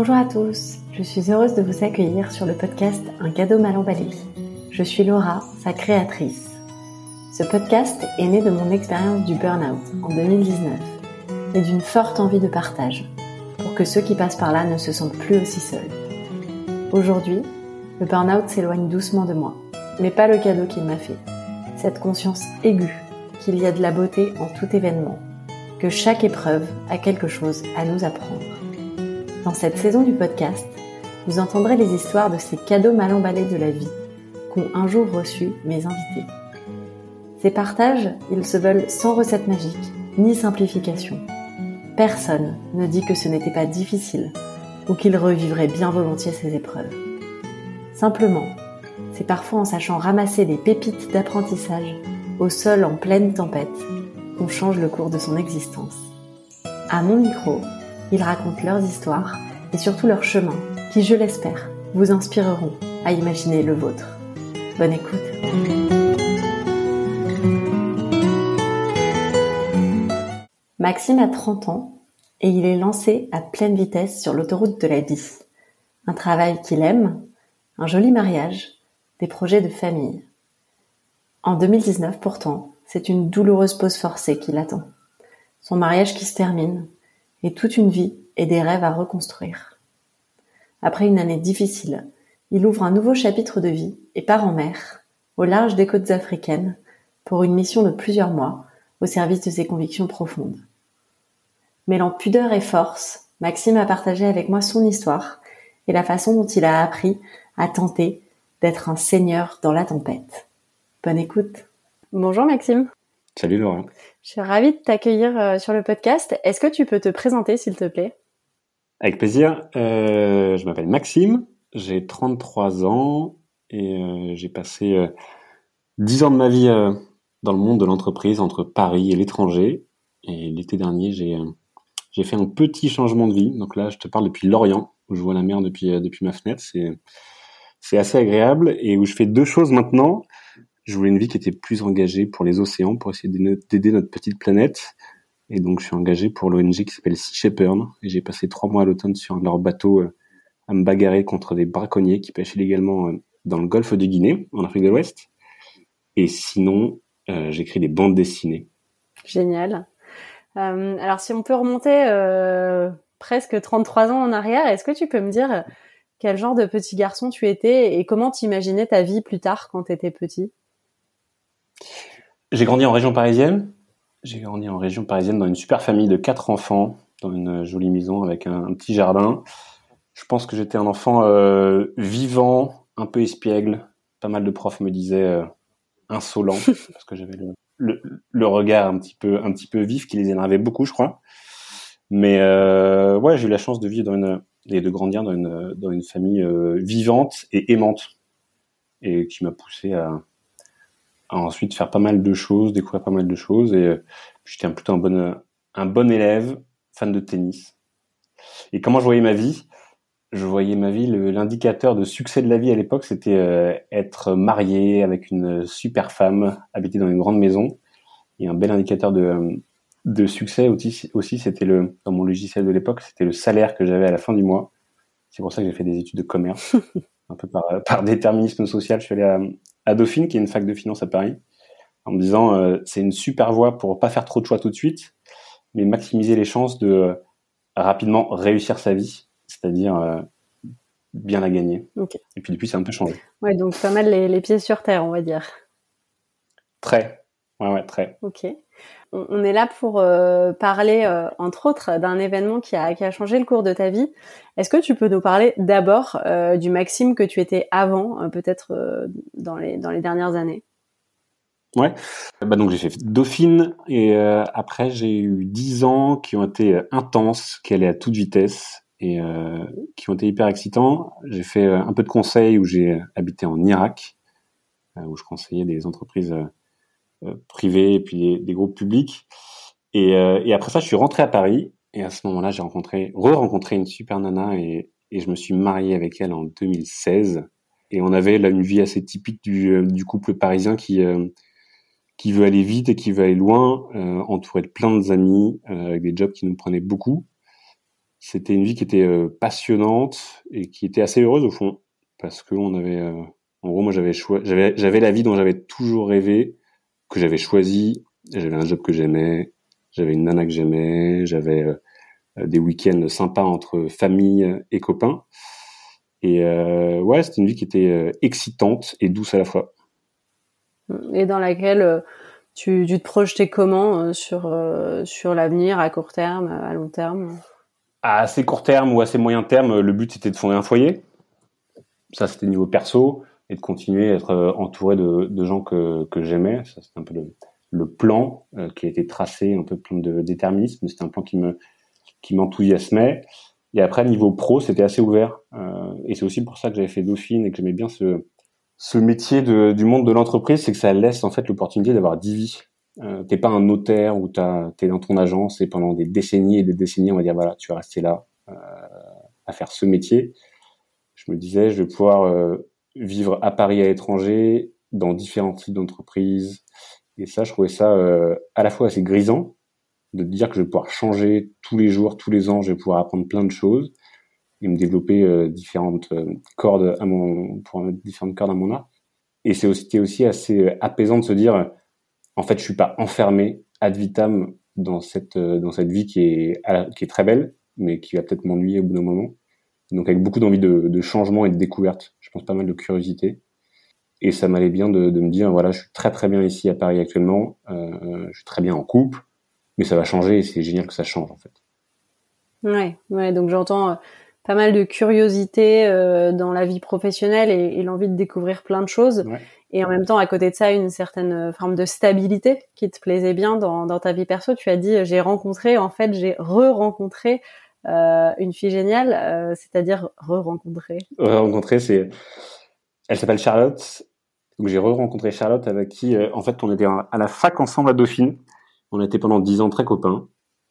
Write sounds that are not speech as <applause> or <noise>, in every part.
Bonjour à tous, je suis heureuse de vous accueillir sur le podcast Un cadeau mal emballé. Je suis Laura, sa créatrice. Ce podcast est né de mon expérience du burn-out en 2019 et d'une forte envie de partage pour que ceux qui passent par là ne se sentent plus aussi seuls. Aujourd'hui, le burn-out s'éloigne doucement de moi, mais pas le cadeau qu'il m'a fait. Cette conscience aiguë qu'il y a de la beauté en tout événement, que chaque épreuve a quelque chose à nous apprendre. Dans cette saison du podcast, vous entendrez les histoires de ces cadeaux mal emballés de la vie qu'ont un jour reçus mes invités. Ces partages, ils se veulent sans recette magique, ni simplification. Personne ne dit que ce n'était pas difficile ou qu'il revivrait bien volontiers ces épreuves. Simplement, c'est parfois en sachant ramasser des pépites d'apprentissage au sol en pleine tempête qu'on change le cours de son existence. À mon micro, ils racontent leurs histoires et surtout leurs chemins qui, je l'espère, vous inspireront à imaginer le vôtre. Bonne écoute. Maxime a 30 ans et il est lancé à pleine vitesse sur l'autoroute de la vie. Un travail qu'il aime, un joli mariage, des projets de famille. En 2019 pourtant, c'est une douloureuse pause forcée qui l'attend. Son mariage qui se termine, et toute une vie et des rêves à reconstruire. Après une année difficile, il ouvre un nouveau chapitre de vie et part en mer, au large des côtes africaines, pour une mission de plusieurs mois au service de ses convictions profondes. Mêlant pudeur et force, Maxime a partagé avec moi son histoire et la façon dont il a appris à tenter d'être un seigneur dans la tempête. Bonne écoute. Bonjour Maxime. Salut Laurent. Je suis ravie de t'accueillir euh, sur le podcast. Est-ce que tu peux te présenter, s'il te plaît? Avec plaisir. Euh, je m'appelle Maxime, j'ai 33 ans et euh, j'ai passé euh, 10 ans de ma vie dans le monde de l'entreprise entre Paris et l'étranger. Et l'été dernier, j'ai fait un petit changement de vie. Donc là, je te parle depuis Lorient, où je vois la mer depuis depuis ma fenêtre. C'est assez agréable et où je fais deux choses maintenant je voulais une vie qui était plus engagée pour les océans, pour essayer d'aider notre petite planète. Et donc, je suis engagé pour l'ONG qui s'appelle Sea Shepherd. Et j'ai passé trois mois à l'automne sur leur bateau euh, à me bagarrer contre des braconniers qui pêchent illégalement euh, dans le golfe de Guinée, en Afrique de l'Ouest. Et sinon, euh, j'écris des bandes dessinées. Génial. Alors, si on peut remonter presque 33 ans en arrière, est-ce que tu peux me dire quel genre de petit garçon tu étais et comment t'imaginais ta vie plus tard quand tu étais petit? J'ai grandi en région parisienne. J'ai grandi en région parisienne dans une super famille de quatre enfants, dans une jolie maison avec un, un petit jardin. Je pense que j'étais un enfant euh, vivant, un peu espiègle. Pas mal de profs me disaient euh, insolent <laughs> parce que j'avais le, le, le, regard un petit peu un petit peu vif qui les énervait beaucoup, je crois. Mais euh, ouais, j'ai eu la chance de vivre dans une et de grandir dans une dans une famille vivante et aimante et qui m'a poussé à à ensuite faire pas mal de choses, découvrir pas mal de choses. Et euh, j'étais plutôt un bon, un bon élève, fan de tennis. Et comment je voyais ma vie? Je voyais ma vie, l'indicateur de succès de la vie à l'époque, c'était euh, être marié avec une super femme, habiter dans une grande maison. Et un bel indicateur de, de succès aussi, aussi c'était le dans mon logiciel de l'époque, c'était le salaire que j'avais à la fin du mois. C'est pour ça que j'ai fait des études de commerce, <laughs> un peu par, par déterminisme social. Je suis allé à, à Dauphine, qui est une fac de finance à Paris, en me disant euh, c'est une super voie pour pas faire trop de choix tout de suite, mais maximiser les chances de euh, rapidement réussir sa vie, c'est-à-dire euh, bien la gagner. Okay. Et puis depuis, c'est un peu changé. Ouais, donc pas mal les, les, pieds sur terre, on va dire. Très. Ouais, ouais, très. Ok. On, est là pour euh, parler, euh, entre autres, d'un événement qui a, qui a changé le cours de ta vie. Est-ce que tu peux nous parler d'abord euh, du Maxime que tu étais avant, peut-être dans, les, dans les dernières années? Ouais. Bah donc j'ai fait Dauphine et après j'ai eu dix ans qui ont été intenses, qui allaient à toute vitesse et qui ont été hyper excitants. J'ai fait un peu de conseil où j'ai habité en Irak, où je conseillais des entreprises privés et puis des, des groupes publics. Et, euh, et, après ça, je suis rentré à Paris et à ce moment-là, j'ai rencontré, re-rencontré une super nana et, et, je me suis marié avec elle en 2016. Et on avait là une vie assez typique du, euh, du couple parisien qui qui veut aller vite et qui veut aller loin, euh, entouré de plein d'amis, euh, avec des jobs qui nous prenaient beaucoup. c'était une vie qui était passionnante et qui était assez heureuse au fond, parce que on avait, en gros, moi j'avais j'avais la vie dont j'avais toujours rêvé, que j'avais choisi. J'avais un job que j'aimais, j'avais une nana que j'aimais, j'avais des week-ends sympas entre famille et copains. Et euh, ouais, c'était une vie qui était euh, excitante et douce à la fois. Et dans laquelle euh, tu, tu te projetais comment sur, sur l'avenir à court terme, à long terme? À assez court terme ou assez moyen terme, le but c'était de fonder un foyer. Ça c'était niveau perso et de continuer à être entouré de, gens que, j'aimais. Ça c'était un peu le, plan qui a été tracé, un peu plein de déterminisme. C'était un plan qui me qui m'enthousiasmait. Et après, niveau pro, c'était assez ouvert. Euh, et c'est aussi pour ça que j'avais fait Dauphine et que j'aimais bien ce, métier du monde de l'entreprise, c'est que ça laisse en fait l'opportunité d'avoir dix vies. Euh, t'es pas un notaire où t'es dans ton agence et pendant des décennies et des décennies, on va dire voilà, tu vas rester là euh, à faire ce métier. Je me disais, je vais pouvoir euh, vivre à Paris, à l'étranger, dans différents types d'entreprises. Et ça, je trouvais ça euh, à la fois assez grisant de dire que je vais pouvoir changer tous les jours, tous les ans, je vais pouvoir apprendre plein de choses et me développer euh, différentes euh, cordes à mon, pour mettre différentes cordes à mon arc. Et c'est aussi, aussi assez euh, apaisant de se dire, en fait, je suis pas enfermé ad vitam dans cette, dans cette vie qui est, qui est très belle, mais qui va peut-être m'ennuyer au bout d'un moment. Donc avec beaucoup d'envie de, de, changement et de découverte, je pense pas mal de curiosité. Et ça m'allait bien de, de, me dire, voilà, je suis très très bien ici à Paris actuellement, euh, je suis très bien en couple, mais ça va changer et c'est génial que ça change en fait. Ouais, ouais. Donc j'entends euh, pas mal de curiosité euh, dans la vie professionnelle et, l'envie de découvrir plein de choses. Et en même temps, à côté de ça, une certaine euh, forme de stabilité qui te plaisait bien dans, dans ta vie perso. Tu as dit, j'ai rencontré, en fait, j'ai re-rencontré euh, une fille géniale, c'est-à-dire re-rencontré. Re-rencontré, c'est, elle s'appelle Charlotte. Donc j'ai re-rencontré Charlotte avec qui, en fait, on était à la fac ensemble à Dauphine. On était pendant dix ans très copains.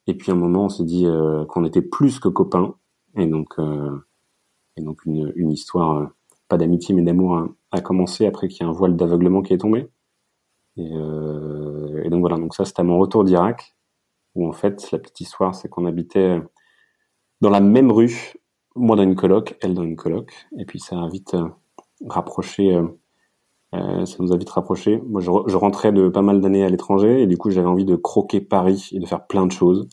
Et puis à un moment, on s'est dit euh, qu'on était plus que copains. Et donc, euh, et donc une, une histoire, euh, pas d'amitié mais d'amour, a, commencé après qu'il y ait un voile d'aveuglement qui est tombé. Et, et donc voilà, donc ça c'était à mon retour d'Irak, où en fait la petite histoire c'est qu'on habitait dans la même rue, moi dans une coloc, elle dans une coloc, et puis ça a vite rapproché euh, ça nous a vite rapprochés. Moi, je, rentrais de pas mal d'années à l'étranger et du coup, j'avais envie de croquer Paris et de faire plein de choses.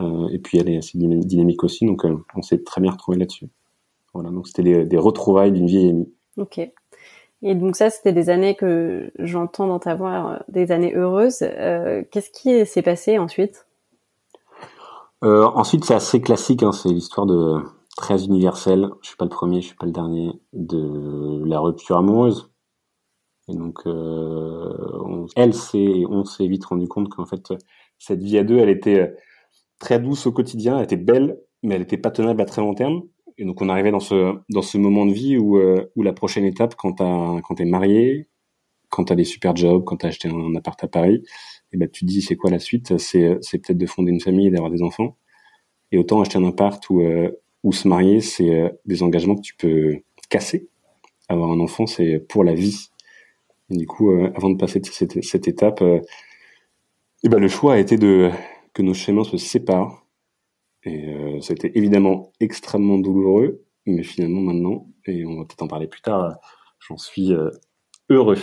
Euh, et puis, elle est assez dynamique aussi, donc euh, on s'est très bien retrouvés là-dessus. Voilà, donc c'était des, retrouvailles d'une vieille amie. Ok. Et donc ça, c'était des années que j'entends dans ta voix, euh, des années heureuses. Euh, Qu'est-ce qui s'est passé ensuite? Ensuite, c'est assez classique. Hein, c'est l'histoire de très universelle. Je suis pas le premier, je suis pas le dernier de la rupture amoureuse et donc, euh, elle s'est, on s'est vite rendu compte qu'en fait, cette vie à deux, elle était euh, très douce au quotidien, elle était belle, mais elle était pas tenable à très long terme. Et donc, on arrivait dans ce dans ce moment de vie où euh, où la prochaine étape, quand t'as quand t'es marié, quand t'as des super jobs, quand t'as acheté un appart à Paris, et ben tu te dis c'est quoi la suite? C'est c'est peut-être de fonder une famille et d'avoir des enfants. Et autant acheter un appart ou euh, ou se marier, c'est des engagements que tu peux casser. Avoir un enfant, c'est pour la vie. Et du coup, euh, avant de passer cette, cette étape, euh, eh ben, le choix a été de que nos chemins se séparent. Et euh, ça a été évidemment extrêmement douloureux, mais finalement maintenant, et on va peut-être en parler plus tard, j'en suis heureux.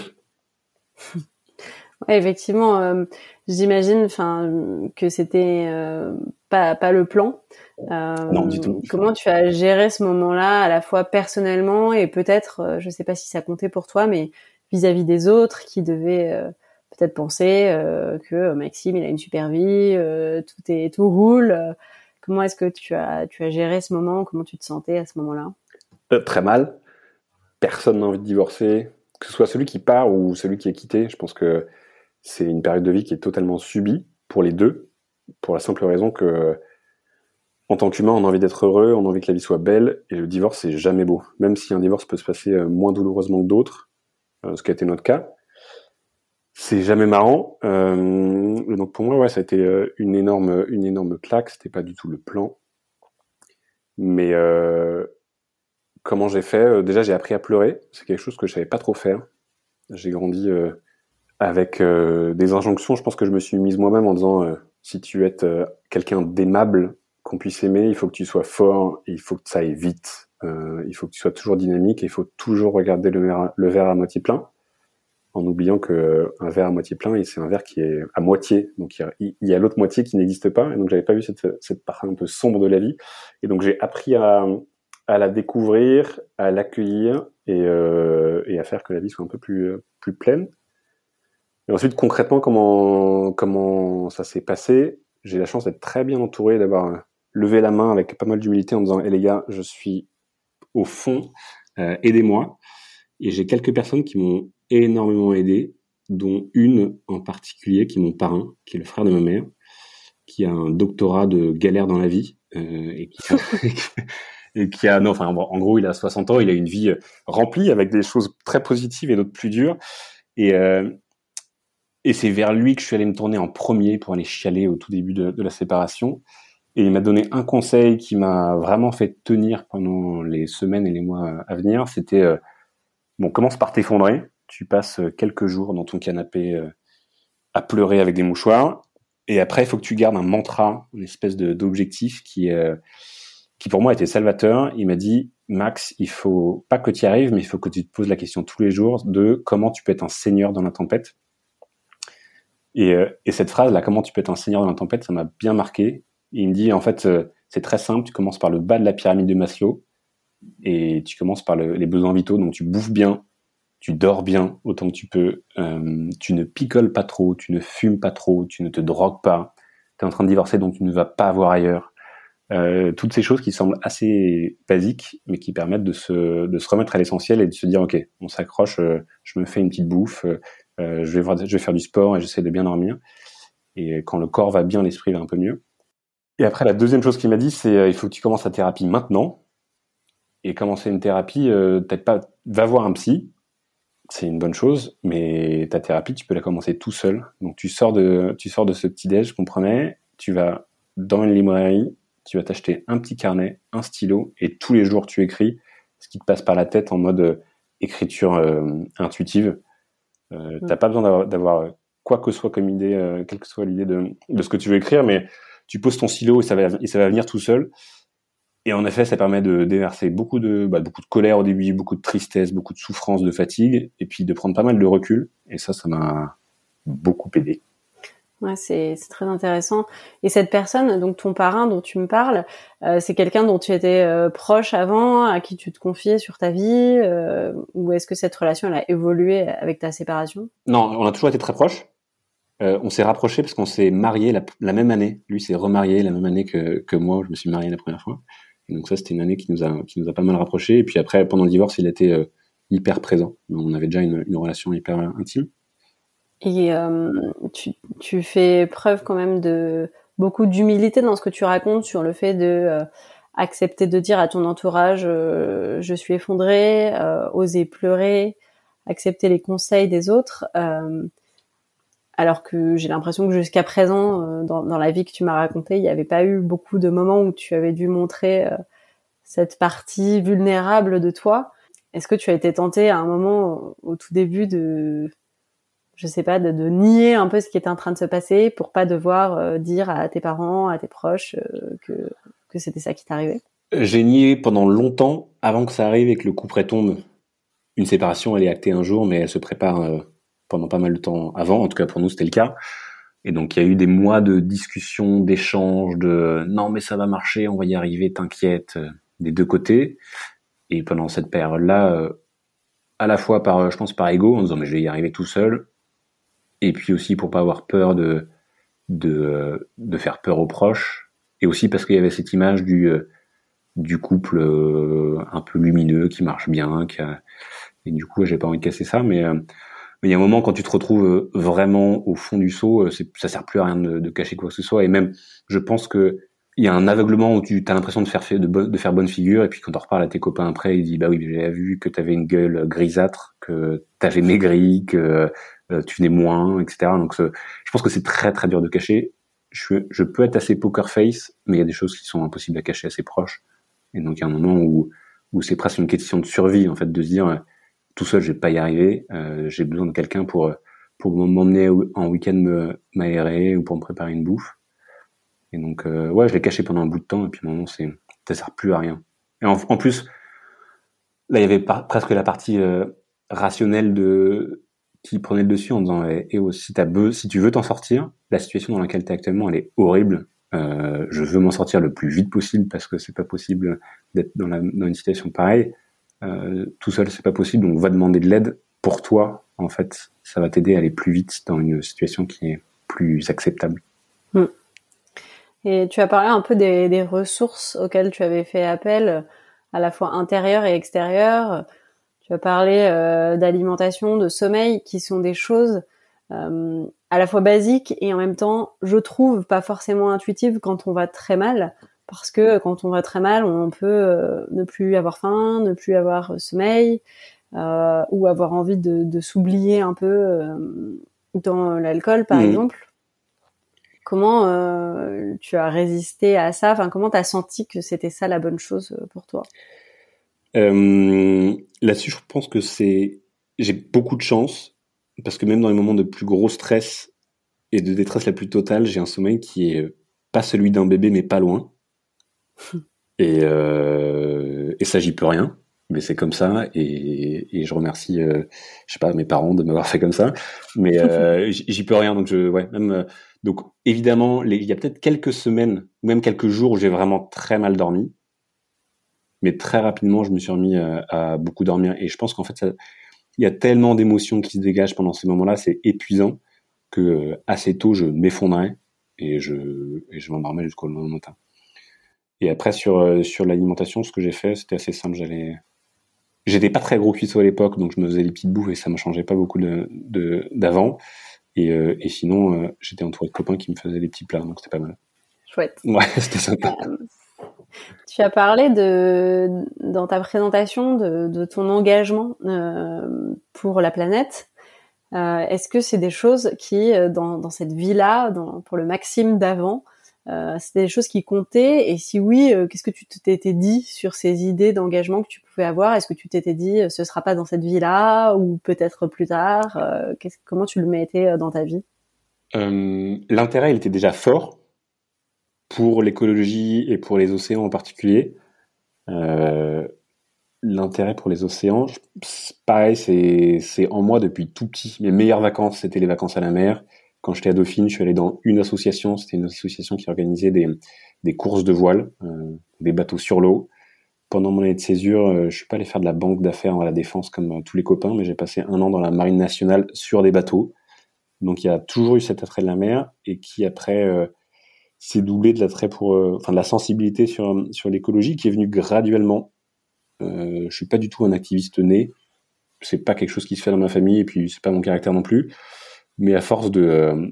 Ouais, effectivement, j'imagine, enfin, que c'était pas pas le plan. non, du tout. Comment tu as géré ce moment-là, à la fois personnellement et peut-être, je sais pas si ça comptait pour toi, mais vis-à-vis des autres qui devaient euh, peut-être penser euh, que Maxime il a une super vie, euh, tout est tout roule. Comment est-ce que tu as tu as géré ce moment? Comment tu te sentais à ce moment-là? Très mal. Personne n'a envie de divorcer, que ce soit celui qui part ou celui qui est quitté. Je pense que c'est une période de vie qui est totalement subie pour les deux, pour la simple raison que en tant qu'humain, on a envie d'être heureux, on a envie que la vie soit belle, et le divorce, c'est jamais beau. Même si un divorce peut se passer moins douloureusement que d'autres, euh, ce qui a été notre cas. C'est jamais marrant. Euh, donc pour moi, ouais, ça a été euh, une énorme, une énorme claque. C'était pas du tout le plan. Mais euh, comment j'ai fait? Déjà, j'ai appris à pleurer. C'est quelque chose que je savais pas trop faire. J'ai grandi avec des injonctions. Je pense que je me suis mise moi-même en disant si tu es quelqu'un d'aimable, qu'on puisse aimer, il faut que tu sois fort, il faut que ça aille vite, euh, il faut que tu sois toujours dynamique, il faut toujours regarder le verre, à moitié plein, en oubliant que un verre à moitié plein, c'est un verre qui est à moitié, donc il y a, l'autre moitié qui n'existe pas, et donc j'avais pas vu cette, partie un peu sombre de la vie, et donc j'ai appris à, la découvrir, à l'accueillir et, euh, à faire que la vie soit un peu plus pleine. Et ensuite, concrètement, comment comment ça s'est passé? J'ai la chance d'être très bien entouré, d'avoir levé la main avec pas mal d'humilité en disant "Eh les gars, je suis au fond, euh, aidez-moi." Et j'ai quelques personnes qui m'ont énormément aidé, dont une en particulier qui est mon parrain, qui est le frère de ma mère, qui a un doctorat de galère dans la vie euh, et qui <laughs> et qui a non enfin en gros il a 60 ans il a une vie euh, remplie avec des choses très positives et d'autres plus dures et euh, et c'est vers lui que je suis allé me tourner en premier pour aller chialer au tout début de, la séparation et il m'a donné un conseil qui m'a vraiment fait tenir pendant les semaines et les mois à venir c'était euh, bon commence par t'effondrer tu passes quelques jours dans ton canapé euh, à pleurer avec des mouchoirs et après il faut que tu gardes un mantra une espèce d'objectif qui qui pour moi était salvateur. Il m'a dit, Max, il faut pas que tu y arrives, mais il faut que tu te poses la question tous les jours de comment tu peux être un seigneur dans la tempête. Et, euh, et cette phrase là, comment tu peux être un seigneur dans la tempête, ça m'a bien marqué. il me dit, en fait, euh, c'est très simple. Tu commences par le bas de la pyramide de Maslow et tu commences par le, les besoins vitaux. Donc tu bouffes bien, tu dors bien autant que tu peux, euh, tu ne picoles pas trop, tu ne fumes pas trop, tu ne te drogues pas. Tu es en train de divorcer, donc tu ne vas pas voir ailleurs euh, toutes ces choses qui semblent assez basiques, mais qui permettent de se, de se remettre à l'essentiel et de se dire, OK, on s'accroche, euh, je me fais une petite bouffe, euh, je, vais voir, je vais faire du sport et j'essaie de bien dormir. Et quand le corps va bien, l'esprit va un peu mieux. Et après, la deuxième chose qu'il m'a dit, c'est il faut que tu commences ta thérapie maintenant. Et commencer une thérapie, peut-être pas, va voir un psy, c'est une bonne chose, mais ta thérapie, tu peux la commencer tout seul. Donc tu sors de, tu sors de ce petit déj qu'on prenait, tu vas dans une librairie, tu vas t'acheter un petit carnet, un stylo, et tous les jours tu écris ce qui te passe par la tête en mode euh, écriture euh, intuitive. Euh, mm. T'as pas besoin d'avoir quoi que ce soit comme idée, euh, quelle que soit l'idée de, de, ce que tu veux écrire, mais tu poses ton stylo et ça va, et ça va venir tout seul. Et en effet, ça permet de déverser beaucoup de, bah, beaucoup de colère au début, beaucoup de tristesse, beaucoup de souffrance, de fatigue, et puis de prendre pas mal de recul. Et ça, ça m'a beaucoup aidé. C'est très intéressant. Et cette personne, donc ton parrain dont tu me parles, euh, c'est quelqu'un dont tu étais euh, proche avant, à qui tu te confiais sur ta vie, euh, ou est-ce que cette relation a évolué avec ta séparation? Non, on a toujours été très proches. on s'est rapprochés parce qu'on s'est mariés la, même année. Lui s'est remarié la même année que, moi. Je me suis marié la première fois. Et donc ça, c'était une année qui nous a qui nous a pas mal rapprochés. Et puis après, pendant le divorce, il était hyper présent. On avait déjà une relation hyper intime. Et euh, tu, tu, fais preuve quand même de beaucoup d'humilité dans ce que tu racontes sur le fait de euh, accepter de dire à ton entourage euh, je suis effondré, oser pleurer, accepter les conseils des autres. alors que j'ai l'impression que jusqu'à présent, dans, dans, la vie que tu m'as racontée, il n'y avait pas eu beaucoup de moments où tu avais dû montrer cette partie vulnérable de toi. Est-ce que tu as été tenté à un moment au tout début de je sais pas, de, nier un peu ce qui était en train de se passer pour pas devoir euh, dire à tes parents, à tes proches euh, que, que c'était ça qui t'arrivait J'ai nié pendant longtemps avant que ça arrive et que le coup près tombe. Une séparation, elle est actée un jour, mais elle se prépare euh, pendant pas mal de temps avant. En tout cas, pour nous, c'était le cas. Et donc, il y a eu des mois de discussions, d'échanges, de non, mais ça va marcher, on va y arriver, t'inquiète, des deux côtés. Et pendant cette période-là, à la fois par, je pense, par ego, en disant mais je vais y arriver tout seul, et puis aussi pour pas avoir peur de de, de faire peur aux proches, et aussi parce qu'il y avait cette image du euh, du couple euh, un peu lumineux qui marche bien, qui et du coup j'ai pas envie de casser ça, mais euh, mais il y a un moment quand tu te retrouves vraiment au fond du seau, ça sert plus à rien de, cacher quoi que ce soit, et même je pense que il y a un aveuglement où tu as l'impression de faire de, faire bonne figure. Et puis quand on reparle à tes copains après, ils disent bah oui, j'avais vu que tu avais une gueule grisâtre, que tu avais maigri, que euh, tu venais moins, etc. Donc je pense que c'est très très dur de cacher. Je, peux être assez poker face, mais il y a des choses qui sont impossibles à cacher assez proches. Et donc il y a un moment où où c'est presque une question de survie en fait de se dire euh, tout seul je vais pas y arriver, euh, j'ai besoin de quelqu'un pour pour m'emmener en week-end m'aérer ou pour me préparer une bouffe. Et donc, euh, ouais, je l'ai caché pendant un bout de temps, et puis moment, c'est, ça sert plus à rien. Et en, plus, là, il y avait presque la partie euh, rationnelle de qui prenait le dessus en disant, eh, oh, si, tu veux t'en sortir, la situation dans laquelle tu es actuellement, elle est horrible. Euh, je veux m'en sortir le plus vite possible parce que c'est pas possible d'être dans, une situation pareille. Euh, tout seul, c'est pas possible, donc va demander de l'aide pour toi. En fait, ça va t'aider à aller plus vite dans une situation qui est plus acceptable. Hmm. Et tu as parlé un peu des, des, ressources auxquelles tu avais fait appel, à la fois intérieures et extérieures. Tu as parlé euh, d'alimentation, de sommeil, qui sont des choses euh, à la fois basiques et en même temps, je trouve, pas forcément intuitives quand on va très mal. Parce que quand on va très mal, on peut euh, ne plus avoir faim, ne plus avoir sommeil, euh, ou avoir envie de, de s'oublier un peu dans l'alcool, par mmh. exemple. Comment tu as résisté à ça? Enfin, comment tu as senti que c'était ça la bonne chose pour toi? Euh, Là-dessus, je pense que c'est j'ai beaucoup de chance parce que même dans les moments de plus gros stress et de détresse la plus totale, j'ai un sommeil qui est pas celui d'un bébé, mais pas loin. et, euh, et ça, j'y peux rien mais c'est comme ça. Et, et je remercie euh, je sais pas mes parents de m'avoir fait comme ça. Mais euh, <laughs> j'y peux rien donc je ouais même euh, donc évidemment il y a peut-être quelques semaines ou même quelques jours où j'ai vraiment très mal dormi mais très rapidement je me suis remis à, à beaucoup dormir et je pense qu'en fait il y a tellement d'émotions qui se dégagent pendant ces moments-là c'est épuisant que assez tôt je m'effondrais et je et je m'endormais jusqu'au lendemain matin et après sur sur l'alimentation ce que j'ai fait c'était assez simple j'allais J'étais pas très gros cuisseau à l'époque, donc je me faisais des petites bouffes et ça me changeait pas beaucoup de d'avant. Et, euh, et, sinon, euh, j'étais entouré de copains qui me faisaient des petits plats, donc c'était pas mal. Chouette. Ouais, <laughs> c'était sympa. Euh, tu as parlé de dans ta présentation de, ton engagement pour la planète. Est-ce que c'est des choses qui, dans, dans cette vie-là, pour le Maxime d'avant, euh, c'était des choses qui comptaient? Et si oui, euh, qu'est-ce que tu t'étais dit sur ces idées d'engagement que tu pouvais avoir? Est-ce que tu t'étais dit euh, ce sera pas dans cette vie-là ou peut-être plus tard? Comment tu le mettais dans ta vie? L'intérêt, il était déjà fort pour l'écologie et pour les océans en particulier. L'intérêt pour les océans, pareil, c'est en moi depuis tout petit. Mes meilleures vacances, c'était les vacances à la mer quand j'étais à Dauphine, je suis allé dans une association, c'était une association qui organisait des, des courses de voile, euh, des bateaux sur l'eau. Pendant mon année de césure, euh, je suis pas allé faire de la banque d'affaires à la défense comme euh, tous les copains, mais j'ai passé un an dans la marine nationale sur des bateaux. Donc il y a toujours eu cet attrait de la mer et qui après euh, s'est doublé de l'attrait pour, enfin de la sensibilité sur sur l'écologie qui est venu graduellement. Euh, je suis pas du tout un activiste né. C'est pas quelque chose qui se fait dans ma famille et puis c'est pas mon caractère non plus mais à force de euh,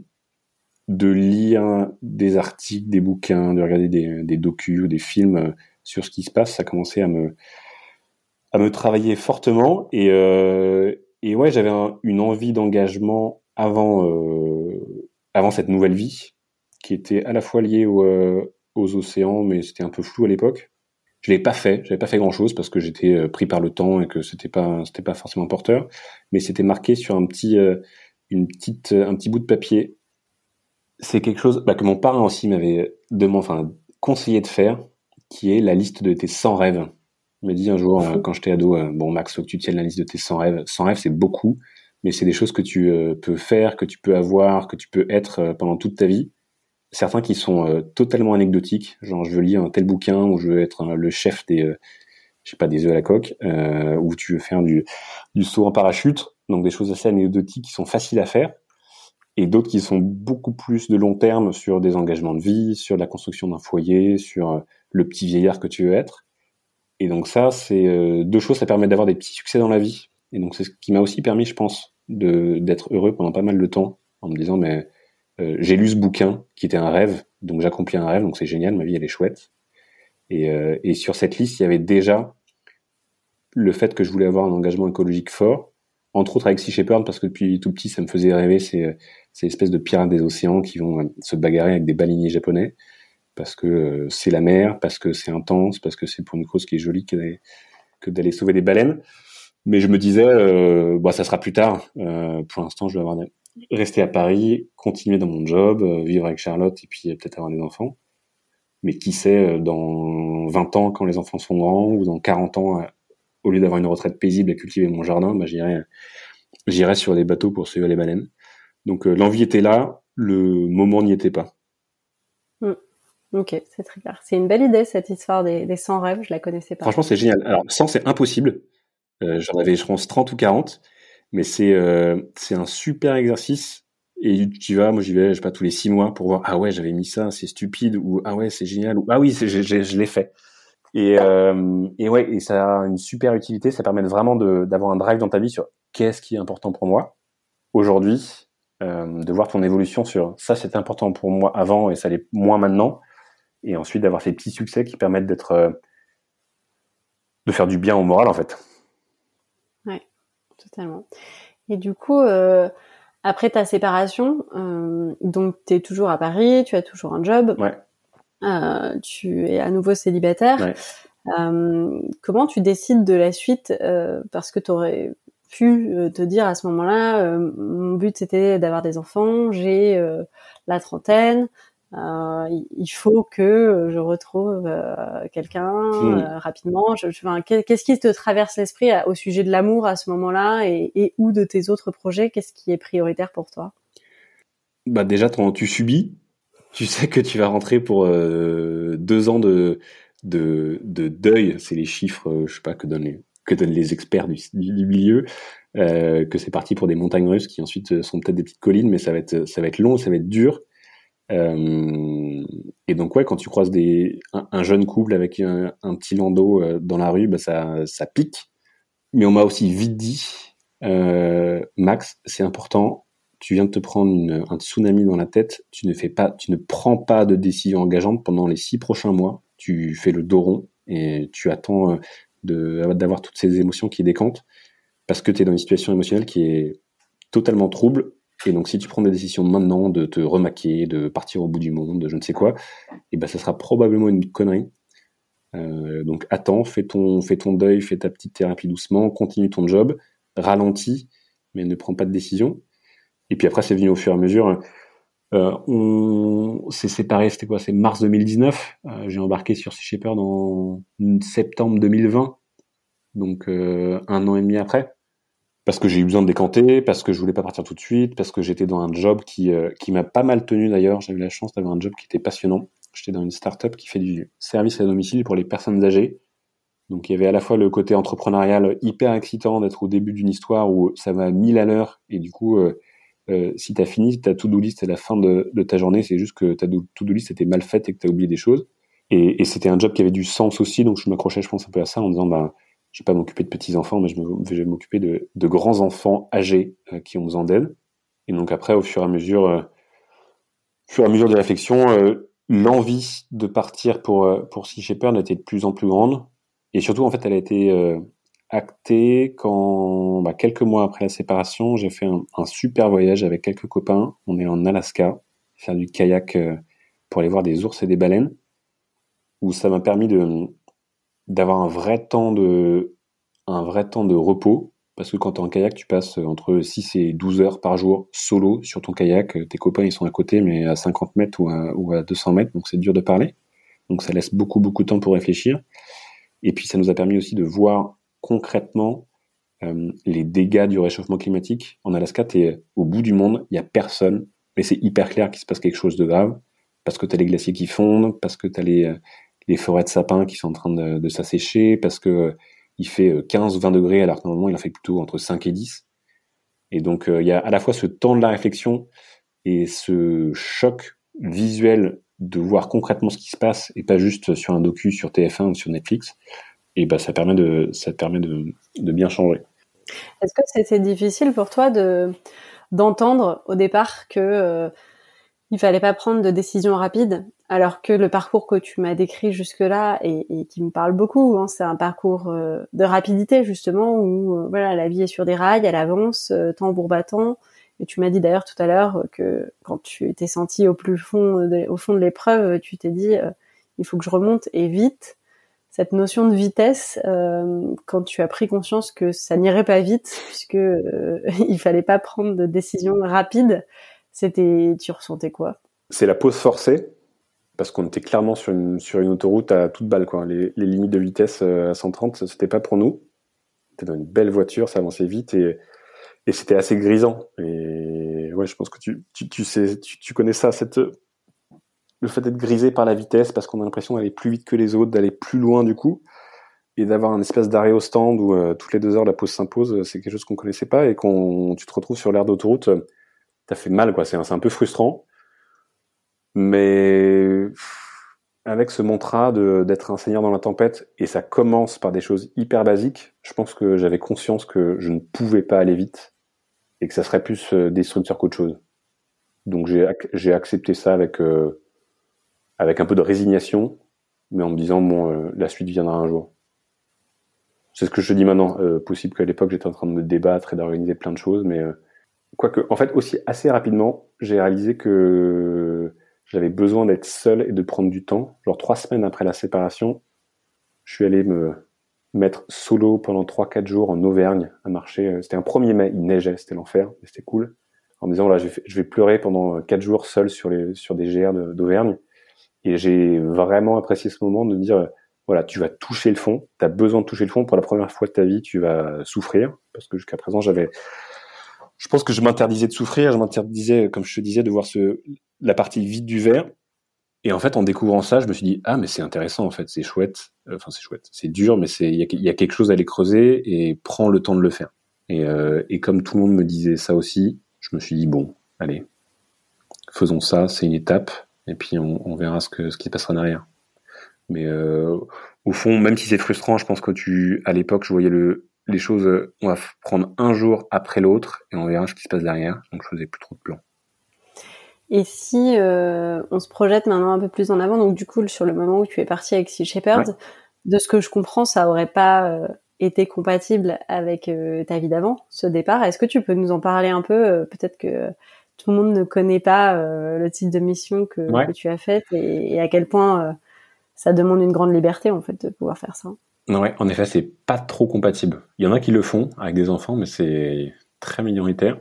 de lire des articles, des bouquins, de regarder des, des docus ou des films euh, sur ce qui se passe, ça a commencé à me à me travailler fortement et euh, et ouais j'avais une envie d'engagement avant euh, avant cette nouvelle vie qui était à la fois liée au, euh, aux océans mais c'était un peu flou à l'époque je l'ai pas fait j'avais pas fait grand chose parce que j'étais pris par le temps et que c'était pas c'était pas forcément porteur mais c'était marqué sur un petit une petite, un petit bout de papier. C'est quelque chose bah, que mon parrain aussi m'avait demandé, enfin, conseillé de faire, qui est la liste de tes 100 rêves. Il m'a dit un jour, euh, quand j'étais ado, euh, bon Max, faut que tu tiennes la liste de tes 100 rêves. 100 rêves, c'est beaucoup, mais c'est des choses que tu euh, peux faire, que tu peux avoir, que tu peux être pendant toute ta vie. Certains qui sont totalement anecdotiques, genre je veux lire un tel bouquin ou je veux être le chef des, je sais pas, des œufs à la coque, ou tu veux faire du, du saut en parachute donc des choses assez anecdotiques qui sont faciles à faire, et d'autres qui sont beaucoup plus de long terme sur des engagements de vie, sur la construction d'un foyer, sur euh, le petit vieillard que tu veux être. Et donc ça, c'est euh, deux choses, ça permet d'avoir des petits succès dans la vie. Et donc c'est ce qui m'a aussi permis, je pense, d'être heureux pendant pas mal de temps, en me disant, mais euh, j'ai lu ce bouquin qui était un rêve, donc j'accomplis un rêve, donc c'est génial, ma vie elle est chouette. Et, et sur cette liste, il y avait déjà le fait que je voulais avoir un engagement écologique fort, entre autres avec Sea Shepherd parce que depuis tout petit ça me faisait rêver ces, ces espèces de pirates des océans qui vont euh, se bagarrer avec des baleiniers japonais parce que euh, c'est la mer, parce que c'est intense, parce que c'est pour une cause qui est jolie que, d'aller sauver des baleines. Mais je me disais, euh, bah, ça sera plus tard. Euh, pour l'instant, je vais avoir rester à Paris, continuer dans mon job, vivre avec Charlotte et puis peut-être avoir des enfants. Mais qui sait, dans 20 ans, quand les enfants sont grands, ou dans 40 ans, au lieu d'avoir une retraite paisible à cultiver mon jardin, bah, j'irai, j'irai sur des bateaux pour suivre les baleines. Donc l'envie était là, le moment n'y était pas. Mm. Ok, c'est très clair. C'est une belle idée cette histoire des, des 100 rêves, je la connaissais pas. Franchement, c'est génial. Alors 100, c'est impossible. Euh, J'en avais, je pense, 30 ou 40, mais c'est euh, c'est un super exercice. Et tu vas, moi j'y vais, je sais pas, tous les six mois pour voir, ah ouais, j'avais mis ça, c'est stupide, ou ah ouais, c'est génial, ou ah oui, je, je, je l'ai fait. Et, euh, et ouais, et ça a une super utilité, ça permet vraiment d'avoir un drive dans ta vie sur qu'est-ce qui est important pour moi aujourd'hui, euh, de voir ton évolution sur ça c'était important pour moi avant et ça l'est moins maintenant, et ensuite d'avoir ces petits succès qui permettent d'être euh, de faire du bien au moral en fait. Totalement. Et du coup, euh, après ta séparation, euh, donc tu es toujours à Paris, tu as toujours un job, ouais. euh, tu es à nouveau célibataire. Ouais. Comment tu décides de la suite Parce que tu aurais pu te dire à ce moment-là, mon but c'était d'avoir des enfants, j'ai la trentaine, il faut que je retrouve euh, quelqu'un mmh. euh, rapidement. Je, je, qu'est-ce qui te traverse l'esprit au sujet de l'amour à ce moment-là et, et, ou de tes autres projets? Qu'est-ce qui est prioritaire pour toi? Bah déjà, tu subis. Tu sais que tu vas rentrer pour deux ans de, de, de deuil. C'est les chiffres, je sais pas que donnent les, que donnent les experts du, du milieu. que c'est parti pour des montagnes russes qui ensuite sont peut-être des petites collines, mais ça va être ça va être long, ça va être dur. Euh, et donc ouais, quand tu croises des, un, jeune couple avec un, petit landau euh, dans la rue, bah ça, ça pique. Mais on m'a aussi vite dit, euh, Max, c'est important. Tu viens de te prendre un tsunami dans la tête. Tu ne fais pas, tu ne prends pas de décision engageante pendant les six prochains mois. Tu fais le dos rond et tu attends d'avoir toutes ces émotions qui décantent parce que tu es dans une situation émotionnelle qui est totalement trouble et donc, si tu prends des décisions maintenant de te remaquer, de partir au bout du monde, de je ne sais quoi, et eh ben, ça sera probablement une connerie. Euh, donc, attends, fais ton, fais ton deuil, fais ta petite thérapie doucement, continue ton job, ralentis, mais ne prends pas de décision. Et puis après, c'est venu au fur et à mesure. Euh, on s'est séparé, c'était quoi C'est mars 2019. Euh, J'ai embarqué sur Sea Shepherd en septembre 2020, donc euh, un an et demi après parce que j'ai eu besoin de décanter, parce que je voulais pas partir tout de suite, parce que j'étais dans un job qui, euh, qui m'a pas mal tenu d'ailleurs. J'ai eu la chance d'avoir un job qui était passionnant. J'étais dans une start-up qui fait du service à domicile pour les personnes âgées. Donc il y avait à la fois le côté entrepreneurial hyper excitant d'être au début d'une histoire où ça va mille à l'heure et du coup euh, euh, si tu as fini ta to-do list à la fin de, de ta journée, c'est juste que ta to-do list était mal faite et que tu as oublié des choses. Et, et c'était un job qui avait du sens aussi, donc je m'accrochais je pense un peu à ça en disant bah je vais pas m'occuper de petits enfants, mais je vais m'occuper de, grands enfants âgés euh, qui ont besoin d'aide. Et donc après, au fur et à mesure, euh, au fur et à mesure des réflexions, euh, l'envie de partir pour pour Sea Shepherd était de plus en plus grande. Et surtout, en fait, elle a été actée quand bah, quelques mois après la séparation, j'ai fait un, super voyage avec quelques copains. On est en Alaska, faire du kayak pour aller voir des ours et des baleines, où ça m'a permis de d'avoir un vrai temps de un vrai temps de repos parce que quand tu es en kayak, tu passes entre 6 et 12 heures par jour solo sur ton kayak. Tes copains, ils sont à côté, mais à 50 mètres ou à, ou à 200 mètres, donc c'est dur de parler. Donc ça laisse beaucoup, beaucoup de temps pour réfléchir. Et puis ça nous a permis aussi de voir concrètement euh, les dégâts du réchauffement climatique. En Alaska, tu es au bout du monde, il n'y a personne, mais c'est hyper clair qu'il se passe quelque chose de grave, parce que tu as les glaciers qui fondent, parce que tu as les, les forêts de sapins qui sont en train de, s'assécher parce que euh, il fait 15-20 euh, degrés alors que normalement il en fait plutôt entre 5 et 10. Et donc euh, il y a à la fois ce temps de la réflexion et ce choc visuel de voir concrètement ce qui se passe et pas juste sur un docu sur TF1 ou sur Netflix. Et ben ça permet de ça permet de, de bien changer. Est-ce que c'était difficile pour toi de d'entendre au départ que il fallait pas prendre de décisions rapides alors que le parcours que tu m'as décrit jusque-là et, et, qui me parle beaucoup, hein, c'est un parcours euh, de rapidité justement où euh, voilà la vie est sur des rails, elle avance, euh, tambour battant. Et tu m'as dit d'ailleurs tout à l'heure que quand tu t'es senti au plus fond, de, au fond de l'épreuve, tu t'es dit il faut que je remonte et vite. Cette notion de vitesse, quand tu as pris conscience que ça n'irait pas vite puisque <laughs> il fallait pas prendre de décisions rapides, c'était tu ressentais quoi? C'est la pause forcée parce qu'on était clairement sur une, sur une autoroute à toute balle. Quoi. Les, limites de vitesse à 130, c'était pas pour nous. C'était dans une belle voiture, ça avançait vite et, et c'était assez grisant. Et ouais, je pense que tu, tu, tu sais, tu, tu connais ça, cette, le fait d'être grisé par la vitesse parce qu'on a l'impression d'aller plus vite que les autres, d'aller plus loin du coup, et d'avoir un espèce d'arrêt au stand où euh, toutes les deux heures la pause s'impose, c'est quelque chose qu'on connaissait pas et qu'on tu te retrouves sur l'aire d'autoroute, euh, t'as fait mal quoi, c'est un, peu frustrant, mais avec ce mantra d'être un seigneur dans la tempête et ça commence par des choses hyper basiques, je pense que j'avais conscience que je ne pouvais pas aller vite et que ça serait plus euh, destructeur qu'autre chose. Donc j'ai accepté ça avec avec un peu de résignation, mais en me disant bon, euh, la suite viendra un jour. C'est ce que je dis maintenant. Euh, possible qu'à l'époque j'étais en train de me débattre et d'organiser plein de choses, mais euh, quoique, en fait, aussi assez rapidement, j'ai réalisé que j'avais besoin d'être seul et de prendre du temps. Genre trois semaines après la séparation, je suis allé me mettre solo pendant 3-4 jours en Auvergne à marcher. C'était un 1er mai, il neigeait, c'était l'enfer, mais c'était cool. En me disant, là, je vais, pleurer pendant 4 jours seul sur, les, sur des GR d'Auvergne. Et j'ai vraiment apprécié ce moment de dire, voilà, tu vas toucher le fond, tu as besoin de toucher le fond pour la première fois de ta vie, tu vas souffrir, parce que jusqu'à présent, j'avais, je pense que je m'interdisais de souffrir, je m'interdisais, comme je te disais, de voir la partie vide du verre. Et en fait, en découvrant ça, je me suis dit, ah, mais c'est intéressant, en fait, c'est chouette. Enfin, c'est chouette. C'est dur, mais il y, a, quelque chose à aller creuser et prends le temps de le faire. Et, euh, et comme tout le monde me disait ça aussi, je me suis dit, bon, allez, faisons ça, c'est une étape et puis on, verra ce, que, ce qui se passera derrière. Mais euh, au fond, même si c'est frustrant, je pense que tu, à l'époque, je voyais le, les choses, on va prendre un jour après l'autre et on verra ce qui se passe derrière. Donc je faisais plus trop de plans. Et si euh, on se projette maintenant un peu plus en avant, donc du coup sur le moment où tu es parti avec Sea Shepherd, de ce que je comprends, ça aurait pas euh, été compatible avec ta vie d'avant, ce départ. Est-ce que tu peux nous en parler un peu Peut-être que tout le monde ne connaît pas euh, le type de mission que, tu as faite et, à quel point euh, ça demande une grande liberté en fait de pouvoir faire ça? Ouais, en effet, c'est pas trop compatible. Il y en a qui le font avec des enfants, mais c'est très minoritaire.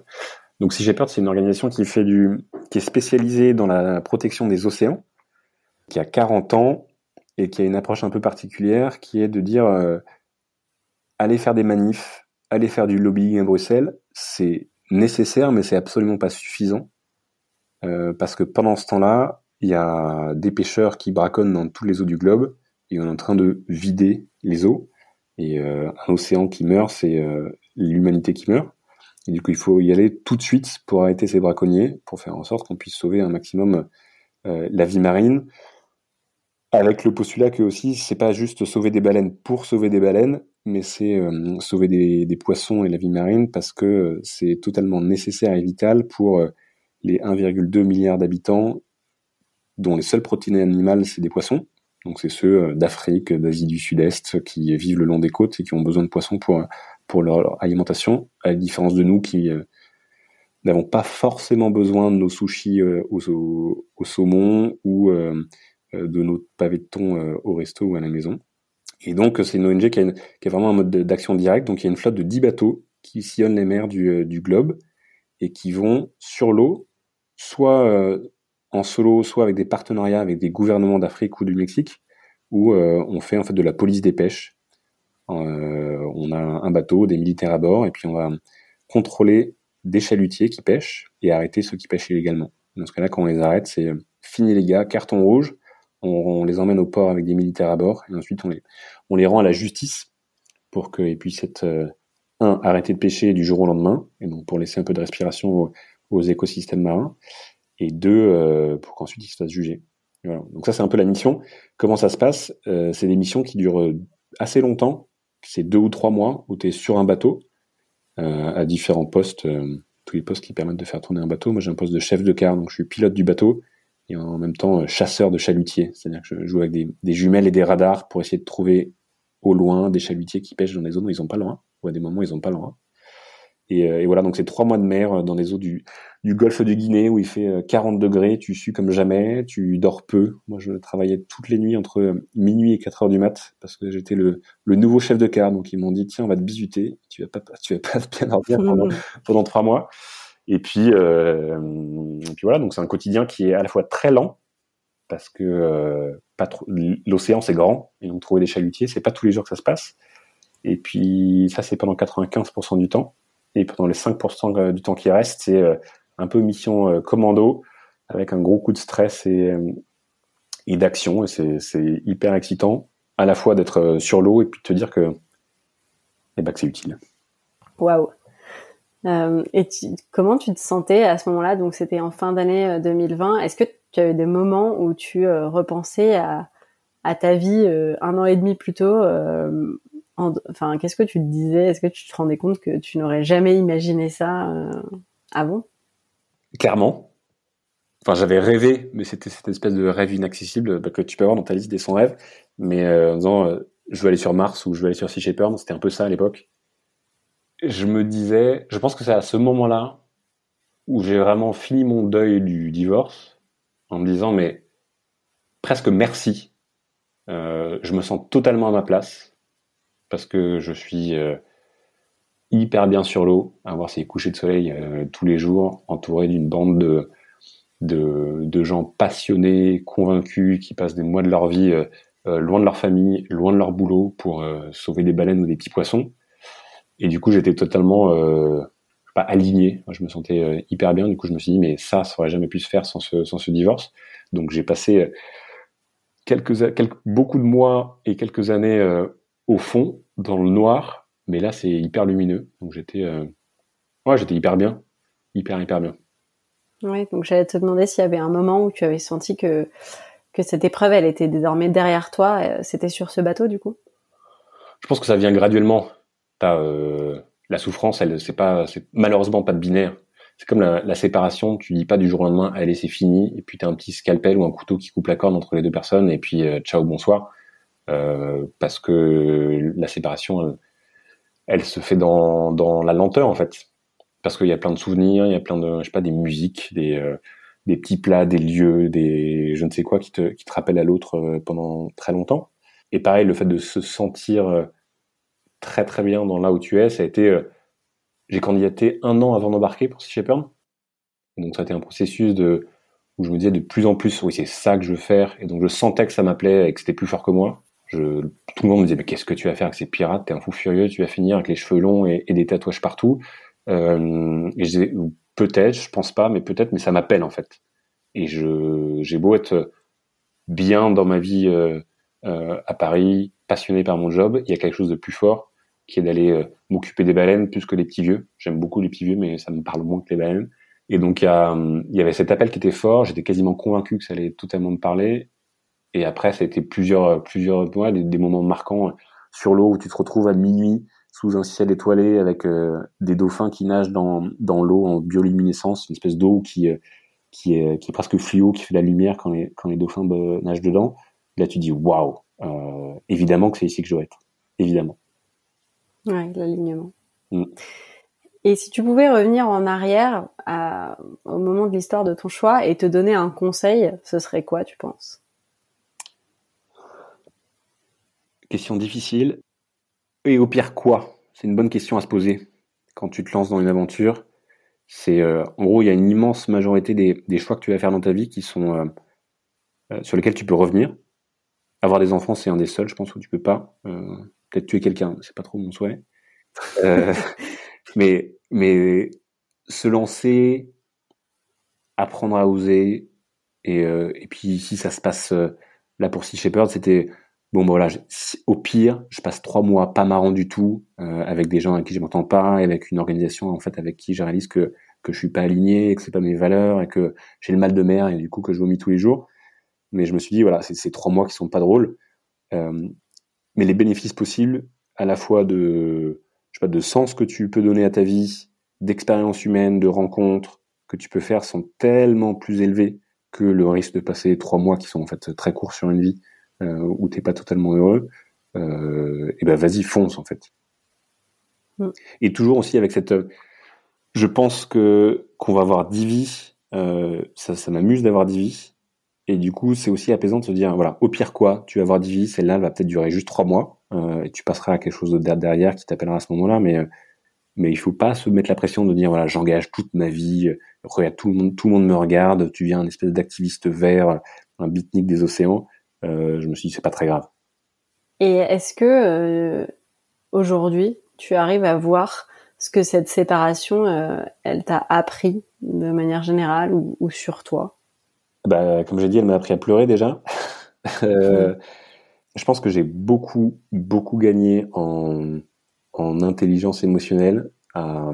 Donc, si j'ai peur, c'est une organisation qui fait du, qui est spécialisée dans la protection des océans, qui a 40 ans et qui a une approche un peu particulière, qui est de dire euh, allez faire des manifs, allez faire du lobbying à Bruxelles, c'est nécessaire, mais c'est absolument pas suffisant. Euh, parce que pendant ce temps-là, il y a des pêcheurs qui braconnent dans tous les eaux du globe et on est en train de vider les eaux. Et euh, un océan qui meurt, c'est euh, l'humanité qui meurt. Et du coup, il faut y aller tout de suite pour arrêter ces braconniers, pour faire en sorte qu'on puisse sauver un maximum la vie marine. Avec le postulat que aussi, c'est pas juste sauver des baleines pour sauver des baleines, mais c'est euh, sauver des, poissons et la vie marine parce que euh, c'est totalement nécessaire et vital pour euh, les 1,2 milliard d'habitants dont les seules protéines animales, c'est des poissons. Donc c'est ceux d'Afrique, d'Asie du Sud-Est qui vivent le long des côtes et qui ont besoin de poissons pour, pour leur, alimentation, à la différence de nous qui n'avons pas forcément besoin de nos sushis au, au, saumon ou de nos pavés de thon au resto ou à la maison. Et donc, c'est une ONG qui a, qui a, vraiment un mode d'action direct. Donc, il y a une flotte de 10 bateaux qui sillonnent les mers du, euh, du globe et qui vont sur l'eau, soit euh, en solo, soit avec des partenariats avec des gouvernements d'Afrique ou du Mexique, où euh, on fait en fait de la police des pêches. on a un bateau, des militaires à bord, et puis on va contrôler des chalutiers qui pêchent et arrêter ceux qui pêchent illégalement. Dans ce cas-là, quand on les arrête, c'est fini les gars, carton rouge, on, les emmène au port avec des militaires à bord et ensuite on les, rend à la justice pour qu'ils puissent être euh, arrêter de pêcher du jour au lendemain et donc pour laisser un peu de respiration aux, écosystèmes marins et deux euh, pour qu'ensuite ils se fassent juger. Donc ça c'est un peu la mission. Comment ça se passe? Euh, C'est des missions qui durent assez longtemps. C'est deux ou trois mois où tu es sur un bateau à différents postes, tous les postes qui permettent de faire tourner un bateau. Moi j'ai un poste de chef de car, donc je suis pilote du bateau et en même temps euh, chasseur de chalutiers. C'est-à-dire que je joue avec des, jumelles et des radars pour essayer de trouver au loin des chalutiers qui pêchent dans des zones où ils n'ont pas le droit, ou à des moments où ils n'ont pas le. Euh, et, voilà, donc c'est trois mois de mer euh, dans des eaux du, golfe de Guinée où il fait 40 degrés, tu sues comme jamais, tu dors peu. Moi, je travaillais toutes les nuits entre minuit et 4 heures du mat parce que j'étais le, nouveau chef de car. Donc ils m'ont dit tiens, on va te bisuter, tu vas pas, tu vas pas bien dormir <laughs> pendant, pendant trois mois. Et puis, euh, et puis voilà, donc c'est un quotidien qui est à la fois très lent, parce que pas trop, l'océan c'est grand et donc trouver des chalutiers c'est pas tous les jours que ça se passe. Et puis ça c'est pendant 95% du temps et pendant les 5% du temps qui reste c'est un peu mission commando avec un gros coup de stress et, et d'action et c'est hyper excitant à la fois d'être sur l'eau et puis de te dire que, eh ben, que c'est utile. Waouh euh, et comment tu te sentais à ce moment-là? Donc c'était en fin d'année 2020. Euh, Est-ce que tu avais des moments où tu euh, repensais à, à, ta vie un an et demi plus tôt Enfin, qu'est-ce que tu te disais? Est-ce que tu te rendais compte que tu n'aurais jamais imaginé ça avant? Clairement. Enfin, j'avais rêvé, mais c'était cette espèce de rêve inaccessible bah, que tu peux avoir dans ta liste des 100 rêves. Mais en disant, je veux aller sur Mars ou je veux aller sur Sea Shepherd, c'était un peu ça à l'époque je me disais, je pense que c'est à ce moment-là où j'ai vraiment fini mon deuil du divorce en me disant mais presque merci. Euh, je me sens totalement à ma place parce que je suis euh, hyper bien sur l'eau, à voir ces couchers de soleil euh, tous les jours, entouré d'une bande de, gens passionnés, convaincus, qui passent des mois de leur vie loin de leur famille, loin de leur boulot pour sauver des baleines ou des petits poissons. Et du coup, j'étais totalement euh, pas aligné. Je me sentais euh, hyper bien. Du coup, je me suis dit, mais ça, ça aurait jamais pu se faire sans ce, divorce. Donc, j'ai passé euh, beaucoup de mois et quelques années euh, au fond, dans le noir. Mais là, c'est hyper lumineux. Donc, j'étais, ouais, j'étais hyper bien, hyper hyper bien. Oui, donc j'allais te demander s'il y avait un moment où tu avais senti que que cette épreuve, elle était désormais derrière toi. C'était sur ce bateau, du coup? Je pense que ça vient graduellement euh, la souffrance, elle, c'est pas, c'est malheureusement pas de binaire. C'est comme la, séparation, tu dis pas du jour au lendemain, allez, c'est fini, et puis t'as un petit scalpel ou un couteau qui coupe la corde entre les deux personnes, et puis euh, ciao, bonsoir. Euh, parce que la séparation, elle, se fait dans, la lenteur en fait, parce qu'il y a plein de souvenirs, il y a plein de, je sais pas, des musiques, des, euh, petits plats, des lieux, des je ne sais quoi qui te, rappellent à l'autre pendant très longtemps. Et pareil, le fait de se sentir très très bien dans là où tu es, ça a été, euh, j'ai candidaté un an avant d'embarquer pour Sea Shepherd. Donc ça a été un processus où je me disais de plus en plus, oui c'est ça que je veux faire, et donc je sentais que ça m'appelait et que c'était plus fort que moi. Je, tout le monde me disait mais qu'est-ce que tu vas faire avec ces pirates? T'es un fou furieux, tu vas finir avec les cheveux longs et, des tatouages partout. Euh, et je disais peut-être, je pense pas, mais peut-être, mais ça m'appelle en fait. Et je j'ai beau être bien dans ma vie euh, euh, à Paris, passionné par mon job, il y a quelque chose de plus fort qui est d'aller euh, m'occuper des baleines plus que les petits vieux. J'aime beaucoup les petits vieux, mais ça me parle moins que les baleines. Et donc il y, y avait cet appel qui était fort. J'étais quasiment convaincu que ça allait totalement me parler. Et après, ça a été plusieurs, plusieurs mois, des, moments marquants sur l'eau où tu te retrouves à minuit sous un ciel étoilé avec euh, des dauphins qui nagent dans, dans l'eau en bioluminescence, une espèce d'eau qui, euh, qui, est, qui est presque fluo, qui fait la lumière quand les, quand les dauphins nagent dedans. Là, tu dis waouh, évidemment que c'est ici que je dois être, évidemment. Ouais, l'alignement. Mm. Et si tu pouvais revenir en arrière au moment de l'histoire de ton choix et te donner un conseil, ce serait quoi, tu penses? Question difficile. Et au pire, quoi? C'est une bonne question à se poser quand tu te lances dans une aventure. C'est euh, en gros, il y a une immense majorité des, choix que tu vas faire dans ta vie qui sont euh, euh, sur lesquels tu peux revenir. Avoir des enfants, c'est un des seuls, je pense, où tu peux pas peut-être tuer quelqu'un, c'est pas trop mon souhait. <laughs> Mais, mais se lancer, apprendre à oser, et, et puis si ça se passe là pour Sea Shepherd, c'était bon, bah voilà, au pire, je passe trois mois pas marrant du tout, euh, avec des gens avec qui je m'entends pas, avec une organisation en fait avec qui je réalise que que je suis pas aligné, que c'est pas mes valeurs, et que j'ai le mal de mer, et du coup que je vomis tous les jours. Mais je me suis dit voilà, c'est ces trois mois qui sont pas drôles. Euh, mais les bénéfices possibles, à la fois de, je sais pas, de sens que tu peux donner à ta vie, d'expérience humaine, de rencontres que tu peux faire sont tellement plus élevés que le risque de passer trois mois qui sont en fait très courts sur une vie euh, où t'es pas totalement heureux. Euh, et ben vas-y fonce en fait. Mm. Et toujours aussi avec cette, je pense que qu'on va avoir dix vies. Euh, ça, ça m'amuse d'avoir dix vies et du coup, c'est aussi apaisant de se dire, voilà, au pire quoi, tu vas avoir 10 vies, celle-là va peut-être durer juste 3 mois, euh, et tu passeras à quelque chose de derrière qui t'appellera à ce moment-là, mais euh, mais il faut pas se mettre la pression de dire, voilà, j'engage toute ma vie, regarde, tout le monde, tout le monde me regarde, tu viens un espèce d'activiste vert un beatnik des océans, je me suis dit c'est pas très grave. Et est-ce que aujourd'hui tu arrives à voir ce que cette séparation, elle t'a appris de manière générale ou, sur toi? Bah, comme j'ai dit, elle m'a appris à pleurer déjà. <laughs> euh, je pense que j'ai beaucoup, beaucoup gagné en, en intelligence émotionnelle à,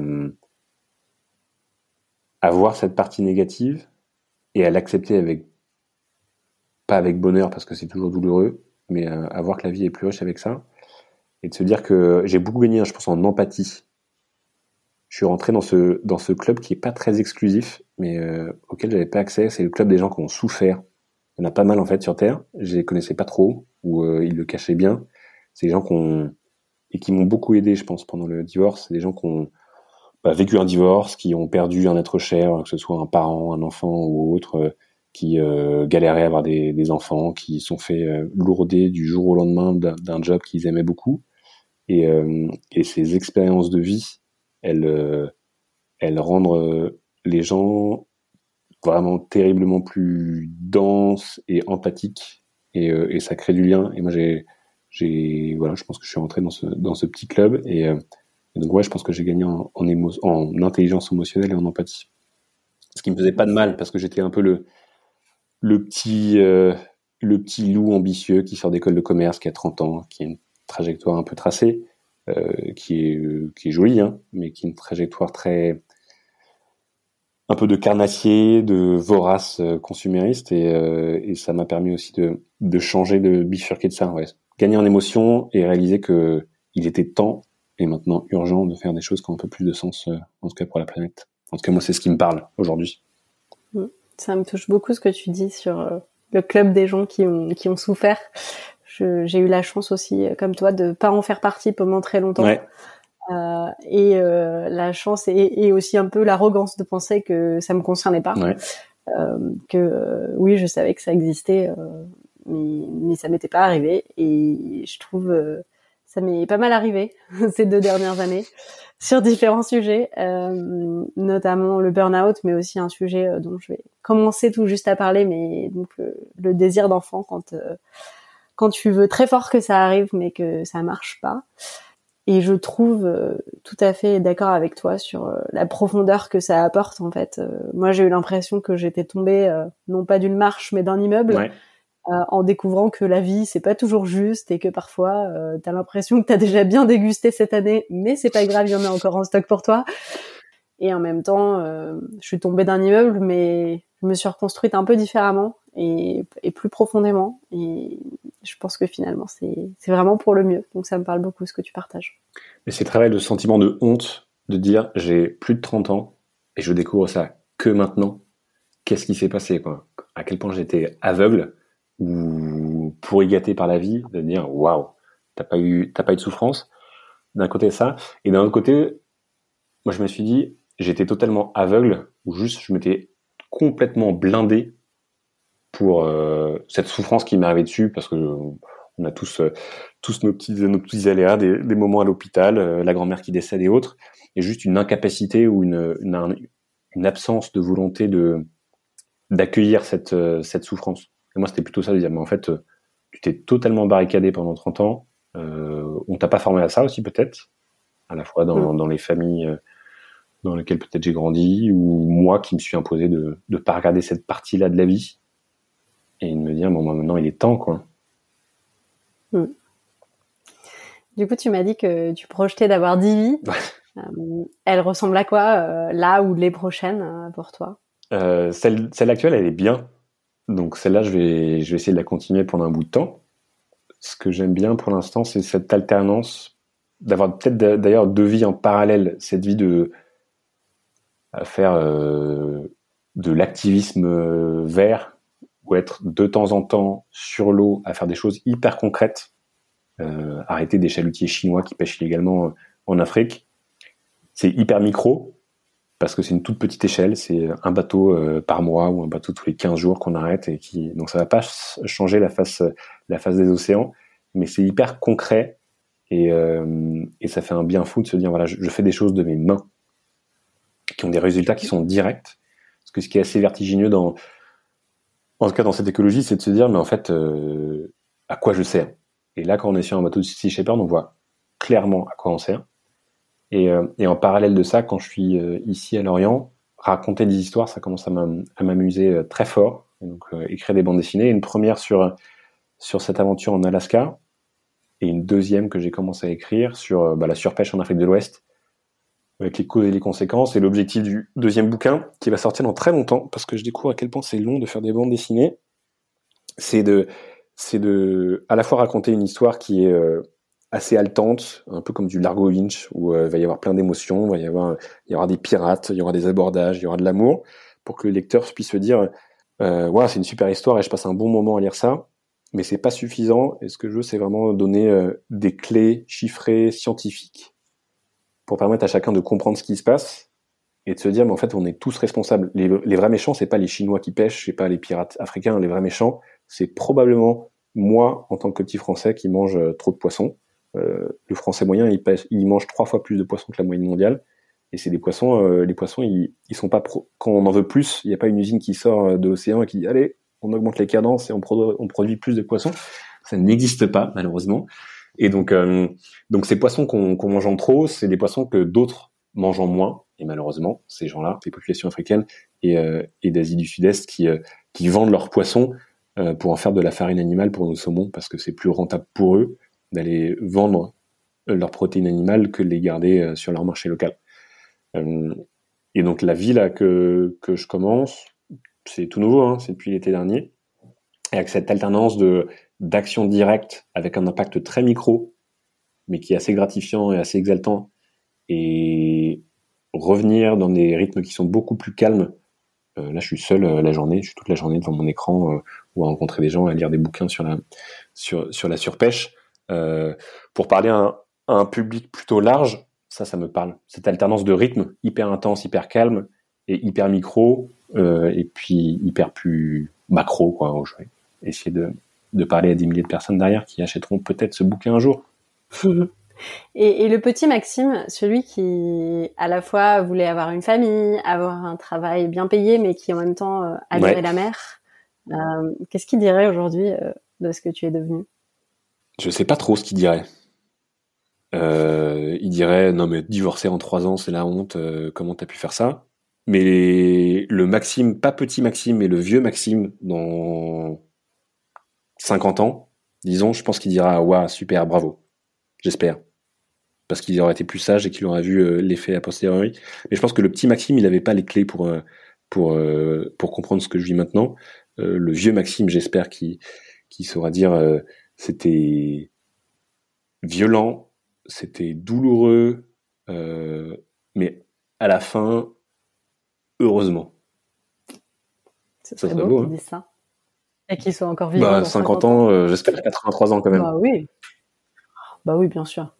à voir cette partie négative et à l'accepter avec, pas avec bonheur parce que c'est toujours douloureux, mais à, voir que la vie est plus riche avec ça et de se dire que j'ai beaucoup gagné, je pense, en empathie. Je suis rentré dans ce, dans ce club qui est pas très exclusif, mais euh, auquel j'avais pas accès. C'est le club des gens qui ont souffert. Il y en a pas mal en fait sur Terre. Je les connaissais pas trop, ou euh, ils le cachaient bien. C'est des gens qui ont et qui m'ont beaucoup aidé, je pense, pendant le divorce. C'est des gens qui ont bah, vécu un divorce, qui ont perdu un être cher, que ce soit un parent, un enfant ou autre, euh, qui euh, galéraient à avoir des, enfants, qui sont fait euh, lourder du jour au lendemain d'un job qu'ils aimaient beaucoup. Et, et, ces expériences de vie, elles, elles rendent les gens vraiment terriblement plus denses et empathiques, et, ça crée du lien. Et moi, j'ai voilà, je pense que je suis rentré dans ce petit club et, euh, donc ouais, je pense que j'ai gagné en en, en intelligence émotionnelle et en empathie. Ce qui me faisait pas de mal parce que j'étais un peu le le petit euh, le petit loup ambitieux qui sort d'école de commerce, qui a 30 ans, qui a une trajectoire un peu tracée, euh, qui est qui est jolie, hein, mais qui a une trajectoire très un peu de carnassier, de vorace consumériste, et, ça m'a permis aussi de, de changer, de bifurquer de ça. Ouais gagner en émotion et réaliser que il était temps et maintenant urgent de faire des choses qui ont un peu plus de sens, euh, en tout cas pour la planète. En tout cas, moi, c'est ce qui me parle aujourd'hui. Ça me touche beaucoup ce que tu dis sur euh, le club des gens qui ont, qui ont souffert. J'ai eu la chance aussi, euh, comme toi, de pas en faire partie pendant très longtemps. Ouais. Euh, et euh, la chance et, et aussi un peu l'arrogance de penser que ça me concernait pas. Ouais. Euh, que oui, je savais que ça existait, mais, mais ça m'était pas arrivé et je trouve euh, ça m'est pas mal arrivé <laughs> ces deux dernières années sur différents sujets, euh, notamment le burn-out, mais aussi un sujet euh, dont je vais commencer tout juste à parler, mais donc le, désir d'enfant quand quand tu veux très fort que ça arrive, mais que ça marche pas. Et je trouve tout à fait d'accord avec toi sur la profondeur que ça apporte en fait. moi, j'ai eu l'impression que j'étais tombée non pas d'une marche, mais d'un immeuble. Ouais. Euh, en découvrant que la vie c'est pas toujours juste et que parfois euh, tu as l'impression que tu as déjà bien dégusté cette année mais c'est pas grave, il y en a encore en stock pour toi. Et en même temps, euh, je suis tombée d'un immeuble mais je me suis reconstruite un peu différemment et, plus profondément et je pense que finalement c'est vraiment pour le mieux. Donc ça me parle beaucoup ce que tu partages. Mais c'est travail le sentiment de honte de dire j'ai plus de 30 ans et je découvre ça que maintenant. Qu'est-ce qui s'est passé À quel point j'étais aveugle ou pourri gâté par la vie, de dire waouh, t'as pas eu t'as pas eu de souffrance. D'un côté ça, et d'un autre côté, moi je me suis dit j'étais totalement aveugle ou juste je m'étais complètement blindé pour euh, cette souffrance qui m'est arrivée dessus parce que on a tous euh, tous nos petits nos petits aléas, des, des moments à l'hôpital, euh, la grand-mère qui décède et autres, et juste une incapacité ou une, une, une absence de volonté de d'accueillir cette cette souffrance moi, c'était plutôt ça de dire, mais en fait, euh, tu t'es totalement barricadé pendant 30 ans. Euh, on t'a pas formé à ça aussi, peut-être, à la fois dans, mm. dans les familles euh, dans lesquelles peut-être j'ai grandi, ou moi qui me suis imposé de ne pas regarder cette partie-là de la vie et de me dire, bon, maintenant, il est temps, quoi. Mm. Du coup, tu m'as dit que tu projetais d'avoir 10 vies. euh, elle ressemble à quoi, là ou les prochaines, pour toi? Celle, celle actuelle, elle est bien donc celle-là, je vais, je vais essayer de la continuer pendant un bout de temps. Ce que j'aime bien pour l'instant, c'est cette alternance, d'avoir peut-être d'ailleurs deux vies en parallèle, cette vie de faire euh, de l'activisme euh, vert ou être de temps en temps sur l'eau à faire des choses hyper concrètes, euh, arrêter des chalutiers chinois qui pêchent illégalement en Afrique. C'est hyper micro, parce que c'est une toute petite échelle, c'est un bateau euh, par mois ou un bateau tous les 15 jours qu'on arrête et qui donc ça va pas changer la face la face des océans, mais c'est hyper concret et, euh, et ça fait un bien fou de se dire voilà je, fais des choses de mes mains qui ont des résultats qui sont directs parce que ce qui est assez vertigineux dans en tout cas dans cette écologie, c'est de se dire, mais en fait, euh, à quoi je sers? Et là, quand on est sur un bateau de Sea Shepherd, on voit clairement à quoi on sert. Et, euh, et en parallèle de ça, quand je suis euh, ici à Lorient, raconter des histoires, ça commence à m'amuser très fort. donc, écrire des bandes dessinées. Une première sur sur cette aventure en Alaska, et une deuxième que j'ai commencé à écrire sur bah, la surpêche en Afrique de l'Ouest avec les causes et les conséquences. Et l'objectif du deuxième bouquin, qui va sortir dans très longtemps, parce que je découvre à quel point c'est long de faire des bandes dessinées, c'est de, c'est de, à la fois raconter une histoire qui est euh, assez haletante, un peu comme du Largo Winch, où euh, il va y avoir plein d'émotions, il il y aura des pirates, il y aura des abordages, il y aura de l'amour, pour que le lecteur puisse se dire, euh, c'est une super histoire et je passe un bon moment à lire ça. Mais c'est pas suffisant. Et ce que je veux, c'est vraiment donner euh, des clés chiffrées, scientifiques, pour permettre à chacun de comprendre ce qui se passe et de se dire, mais en fait, on est tous responsables. Les, vrais méchants, c'est pas les Chinois qui pêchent, c'est pas les pirates africains. Les vrais méchants, c'est probablement moi, en tant que petit Français, qui mange euh, trop de poissons. Euh, le Français moyen, il, pêche, mange trois fois plus de poissons que la moyenne mondiale. Et c'est des poissons, euh, les poissons, ils, sont pas quand on en veut plus, il n'y a pas une usine qui sort de l'océan et qui dit allez, on augmente les cadences et on, produit plus de poissons. Ça n'existe pas malheureusement. Et donc, euh, donc ces poissons qu'on mange en trop, c'est des poissons que d'autres mangent en moins. Et malheureusement, ces gens-là, ces populations africaines et, euh, d'Asie du Sud-Est, qui, euh, qui vendent leurs poissons pour en faire de la farine animale pour nos saumons, parce que c'est plus rentable pour eux d'aller vendre leurs protéines animales que de les garder sur leur marché local. et donc la vie là que, que je commence, c'est tout nouveau, hein, c'est depuis l'été dernier, et avec cette alternance de d'action directe avec un impact très micro, mais qui est assez gratifiant et assez exaltant, et revenir dans des rythmes qui sont beaucoup plus calmes. Euh, là, je suis seul euh, la journée, je suis toute la journée devant mon écran euh, ou à rencontrer des gens, à lire des bouquins sur la surpêche. Pour parler à un, public plutôt large, ça, ça me parle. Cette alternance de rythme hyper intense, hyper calme et hyper micro, et puis hyper plus macro, quoi. Je vais essayer de de parler à des milliers de personnes derrière qui achèteront peut-être ce bouquin un jour. <laughs> et, le petit Maxime, celui qui à la fois voulait avoir une famille, avoir un travail bien payé, mais qui en même temps euh, adorait la mer, euh, qu'est-ce qu'il dirait aujourd'hui euh, de ce que tu es devenu? Je sais pas trop ce qu'il dirait. il dirait non mais divorcer en trois ans c'est la honte, comment t'as pu faire ça? Mais le Maxime, pas petit Maxime, mais le vieux Maxime dans 50 ans, disons, je pense qu'il dira waouh, super, bravo. J'espère. Parce qu'il aurait été plus sage et qu'il aurait vu euh, l'effet a posteriori. Mais je pense que le petit Maxime, il n'avait pas les clés pour, euh, pour, euh, pour comprendre ce que je vis maintenant. le vieux Maxime, j'espère qu'il saura dire c'était violent, c'était douloureux, mais à la fin, heureusement. C'est ça beau, beau hein. ça. Et qu'il soit encore vivant. Bah, 50, ans, euh, j'espère 83 ans quand même. Bah oui. Bah oui, bien sûr.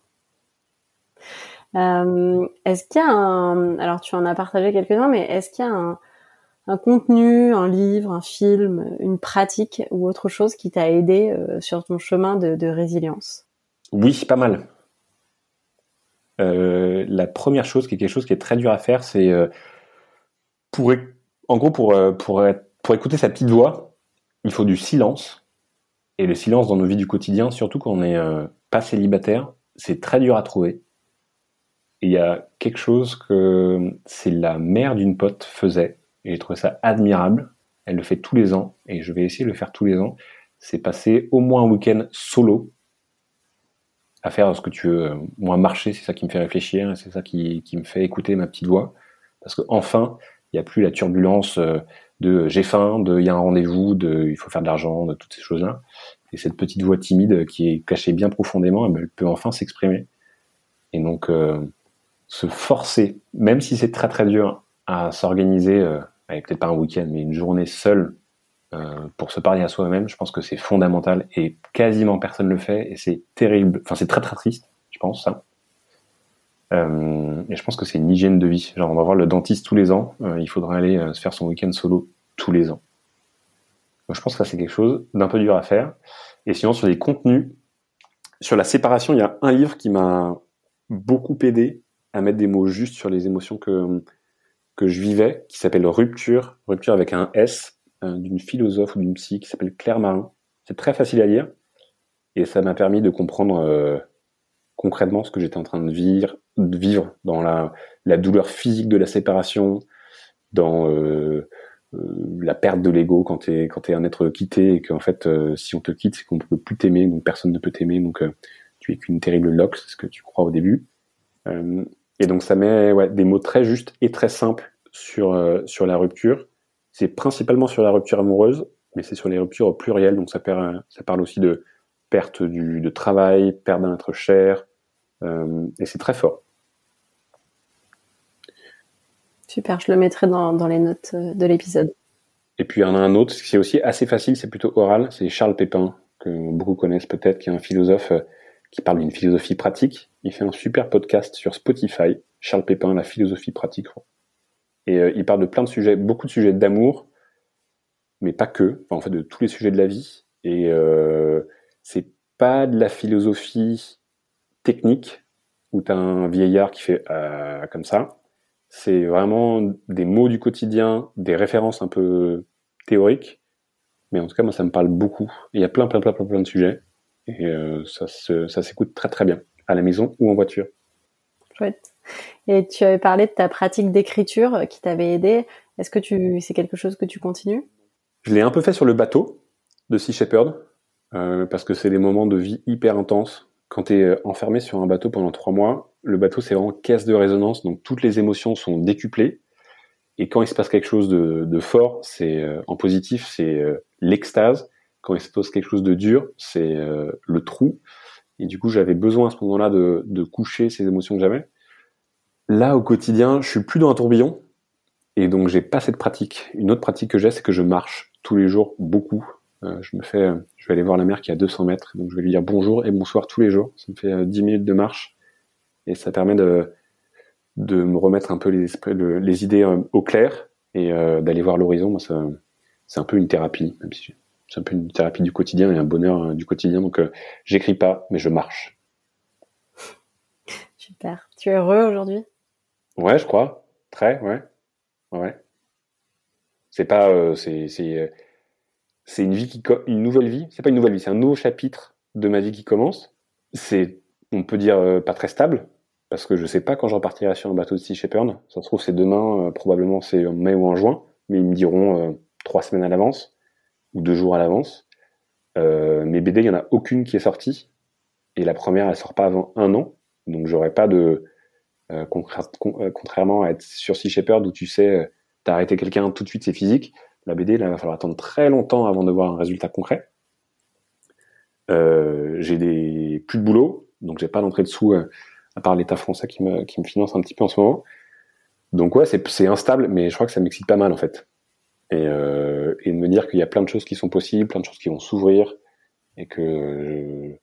Euh, est-ce qu'il y a un, alors tu en as partagé quelques-uns, mais est-ce qu'il y a un, un, contenu, un livre, un film, une pratique ou autre chose qui t'a aidé euh, sur ton chemin de, résilience? Oui, pas mal. Euh, la première chose, qui est quelque chose qui est très dur à faire, c'est euh, pour, en gros, pour, pour, pour écouter sa petite voix, il faut du silence. Et le silence dans nos vies du quotidien, surtout quand on n'est pas célibataire, c'est très dur à trouver. Il y a quelque chose que c'est la mère d'une pote faisait, et j'ai trouvé ça admirable. Elle le fait tous les ans, et je vais essayer de le faire tous les ans. C'est passer au moins un week-end solo à faire ce que tu veux. Moi, marcher, c'est ça qui me fait réfléchir, c'est ça qui, me fait écouter ma petite voix. Parce que enfin, il n'y a plus la turbulence euh, de j'ai faim, de il y a un rendez-vous, de il faut faire de l'argent, de toutes ces choses-là. Et cette petite voix timide qui est cachée bien profondément, elle peut enfin s'exprimer. Et donc euh, se forcer, même si c'est très très dur, à s'organiser, euh, peut-être pas un week-end, mais une journée seule euh, pour se parler à soi-même, je pense que c'est fondamental et quasiment personne le fait et c'est terrible. Enfin, c'est très très triste, je pense ça. Euh, et je pense que c'est une hygiène de vie. Genre, on va voir le dentiste tous les ans. Euh, il faudra aller se faire son week-end solo tous les ans. Donc, je pense que ça, c'est quelque chose d'un peu dur à faire. Et sinon, sur les contenus, sur la séparation, il y a un livre qui m'a beaucoup aidé à mettre des mots justes sur les émotions que, que je vivais, qui s'appelle Rupture, Rupture avec un S, d'une philosophe ou d'une psy qui s'appelle Claire Marin. C'est très facile à lire et ça m'a permis de comprendre concrètement ce que j'étais en train de vivre, de vivre dans la, la, douleur physique de la séparation, dans euh, euh, la perte de l'ego quand tu es, quand es un être quitté et qu'en fait, euh, si on te quitte, c'est qu'on ne peut plus t'aimer, donc personne ne peut t'aimer, donc tu es qu'une terrible loque, c'est ce que tu crois au début. Et donc ça met ouais, des mots très justes et très simples sur, sur la rupture. C'est principalement sur la rupture amoureuse, mais c'est sur les ruptures plurielles, donc ça, ça parle aussi de perte du, de travail, perte d'un être cher, et c'est très fort. Super, je le mettrai dans, dans les notes euh, de l'épisode. Et puis il y en a un autre qui est aussi assez facile, c'est plutôt oral, c'est Charles Pépin, que beaucoup connaissent peut-être, qui est un philosophe euh, qui parle d'une philosophie pratique. Il fait un super podcast sur Spotify, Charles Pépin, la philosophie pratique. Et euh, il parle de plein de sujets, beaucoup de sujets d'amour, mais pas que, en fait de tous les sujets de la vie. Et euh, c'est pas de la philosophie technique, où tu as un vieillard qui fait euh, comme ça c'est vraiment des mots du quotidien, des références un peu théoriques. Mais en tout cas, moi, ça me parle beaucoup. Il y a plein, plein, plein, plein, plein de sujets. Et euh, ça, ça s'écoute très, très bien, à la maison ou en voiture. Chouette. Et tu avais parlé de ta pratique d'écriture qui t'avait aidé. Est-ce que tu, c'est quelque chose que tu continues? Je l'ai un peu fait sur le bateau de Sea Shepherd, euh, parce que c'est des moments de vie hyper intenses. Quand tu es euh, enfermé sur un bateau pendant trois mois, le bateau, c'est vraiment caisse de résonance, donc toutes les émotions sont décuplées. Et quand il se passe quelque chose de, fort, c'est euh, en positif, c'est euh, l'extase. Quand il se passe quelque chose de dur, c'est euh, le trou. Et du coup, j'avais besoin à ce moment-là de, coucher ces émotions que j'avais. Là, au quotidien, je suis plus dans un tourbillon, et donc j'ai pas cette pratique. Une autre pratique que j'ai, c'est que je marche tous les jours beaucoup. je me fais, je vais aller voir la mer qui est à 200 mètres, donc je vais lui dire bonjour et bonsoir tous les jours. Ça me fait 10 minutes de marche et ça permet de, me remettre un peu les, idées euh, au clair et euh, d'aller voir l'horizon. Moi, c'est un peu une thérapie, même si c'est un peu une thérapie du quotidien et un bonheur euh, du quotidien. Donc, j'écris pas, mais je marche. <laughs> Super. Tu es heureux aujourd'hui? Ouais, je crois. Très, ouais. Ouais. C'est pas, c'est, c'est, c'est une vie qui, une nouvelle vie. C'est pas une nouvelle vie, c'est un nouveau chapitre de ma vie qui commence. C'est, on peut dire, pas très stable, parce que je sais pas quand je repartirai sur un bateau de Sea Shepherd. Ça se trouve c'est demain, euh, probablement c'est en mai ou en juin, mais ils me diront euh, trois semaines à l'avance ou deux jours à l'avance. Euh, mes BD, il y en a aucune qui est sortie et la première elle sort pas avant un an, donc j'aurai pas de euh, contrairement à être sur Sea Shepherd où tu sais t'as arrêté quelqu'un tout de suite c'est physique. La BD là il va falloir attendre très longtemps avant de voir un résultat concret. j'ai plus de boulot, donc j'ai pas d'entrée de sous à part l'État français qui me, qui me finance un petit peu en ce moment. Donc ouais, c'est instable, mais je crois que ça m'excite pas mal en fait. Et, euh, et de me dire qu'il y a plein de choses qui sont possibles, plein de choses qui vont s'ouvrir, et que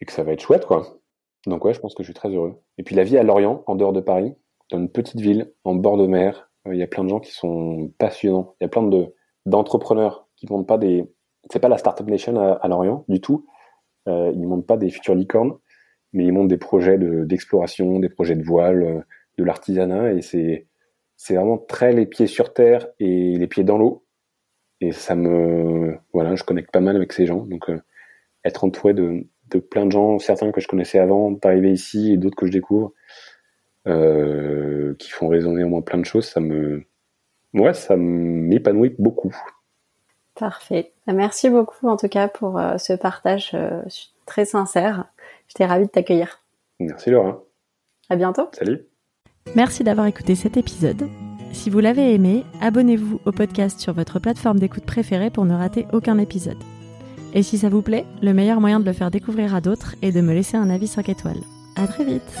et que ça va être chouette quoi. Donc ouais, je pense que je suis très heureux. Et puis la vie à Lorient, en dehors de Paris, dans une petite ville, en bord de mer, euh, il y a plein de gens qui sont passionnants. Il y a plein de d'entrepreneurs qui montent pas des, c'est pas la startup nation à, Lorient du tout. Euh, ils montent pas des futures licornes, mais ils montent des projets d'exploration, des projets de voile, euh, de l'artisanat, et c'est c'est vraiment très les pieds sur terre et les pieds dans l'eau. Et ça me voilà, je connecte pas mal avec ces gens. Donc euh, être entouré de, de plein de gens, certains que je connaissais avant d'arriver ici et d'autres que je découvre, euh, qui font résonner en moi plein de choses, ça me ouais, ça m'épanouit beaucoup. Parfait. Merci beaucoup en tout cas pour ce partage très sincère. J'étais ravie de t'accueillir. Merci Laura. À bientôt. Salut. Merci d'avoir écouté cet épisode. Si vous l'avez aimé, abonnez-vous au podcast sur votre plateforme d'écoute préférée pour ne rater aucun épisode. Et si ça vous plaît, le meilleur moyen de le faire découvrir à d'autres est de me laisser un avis 5 étoiles. À très vite.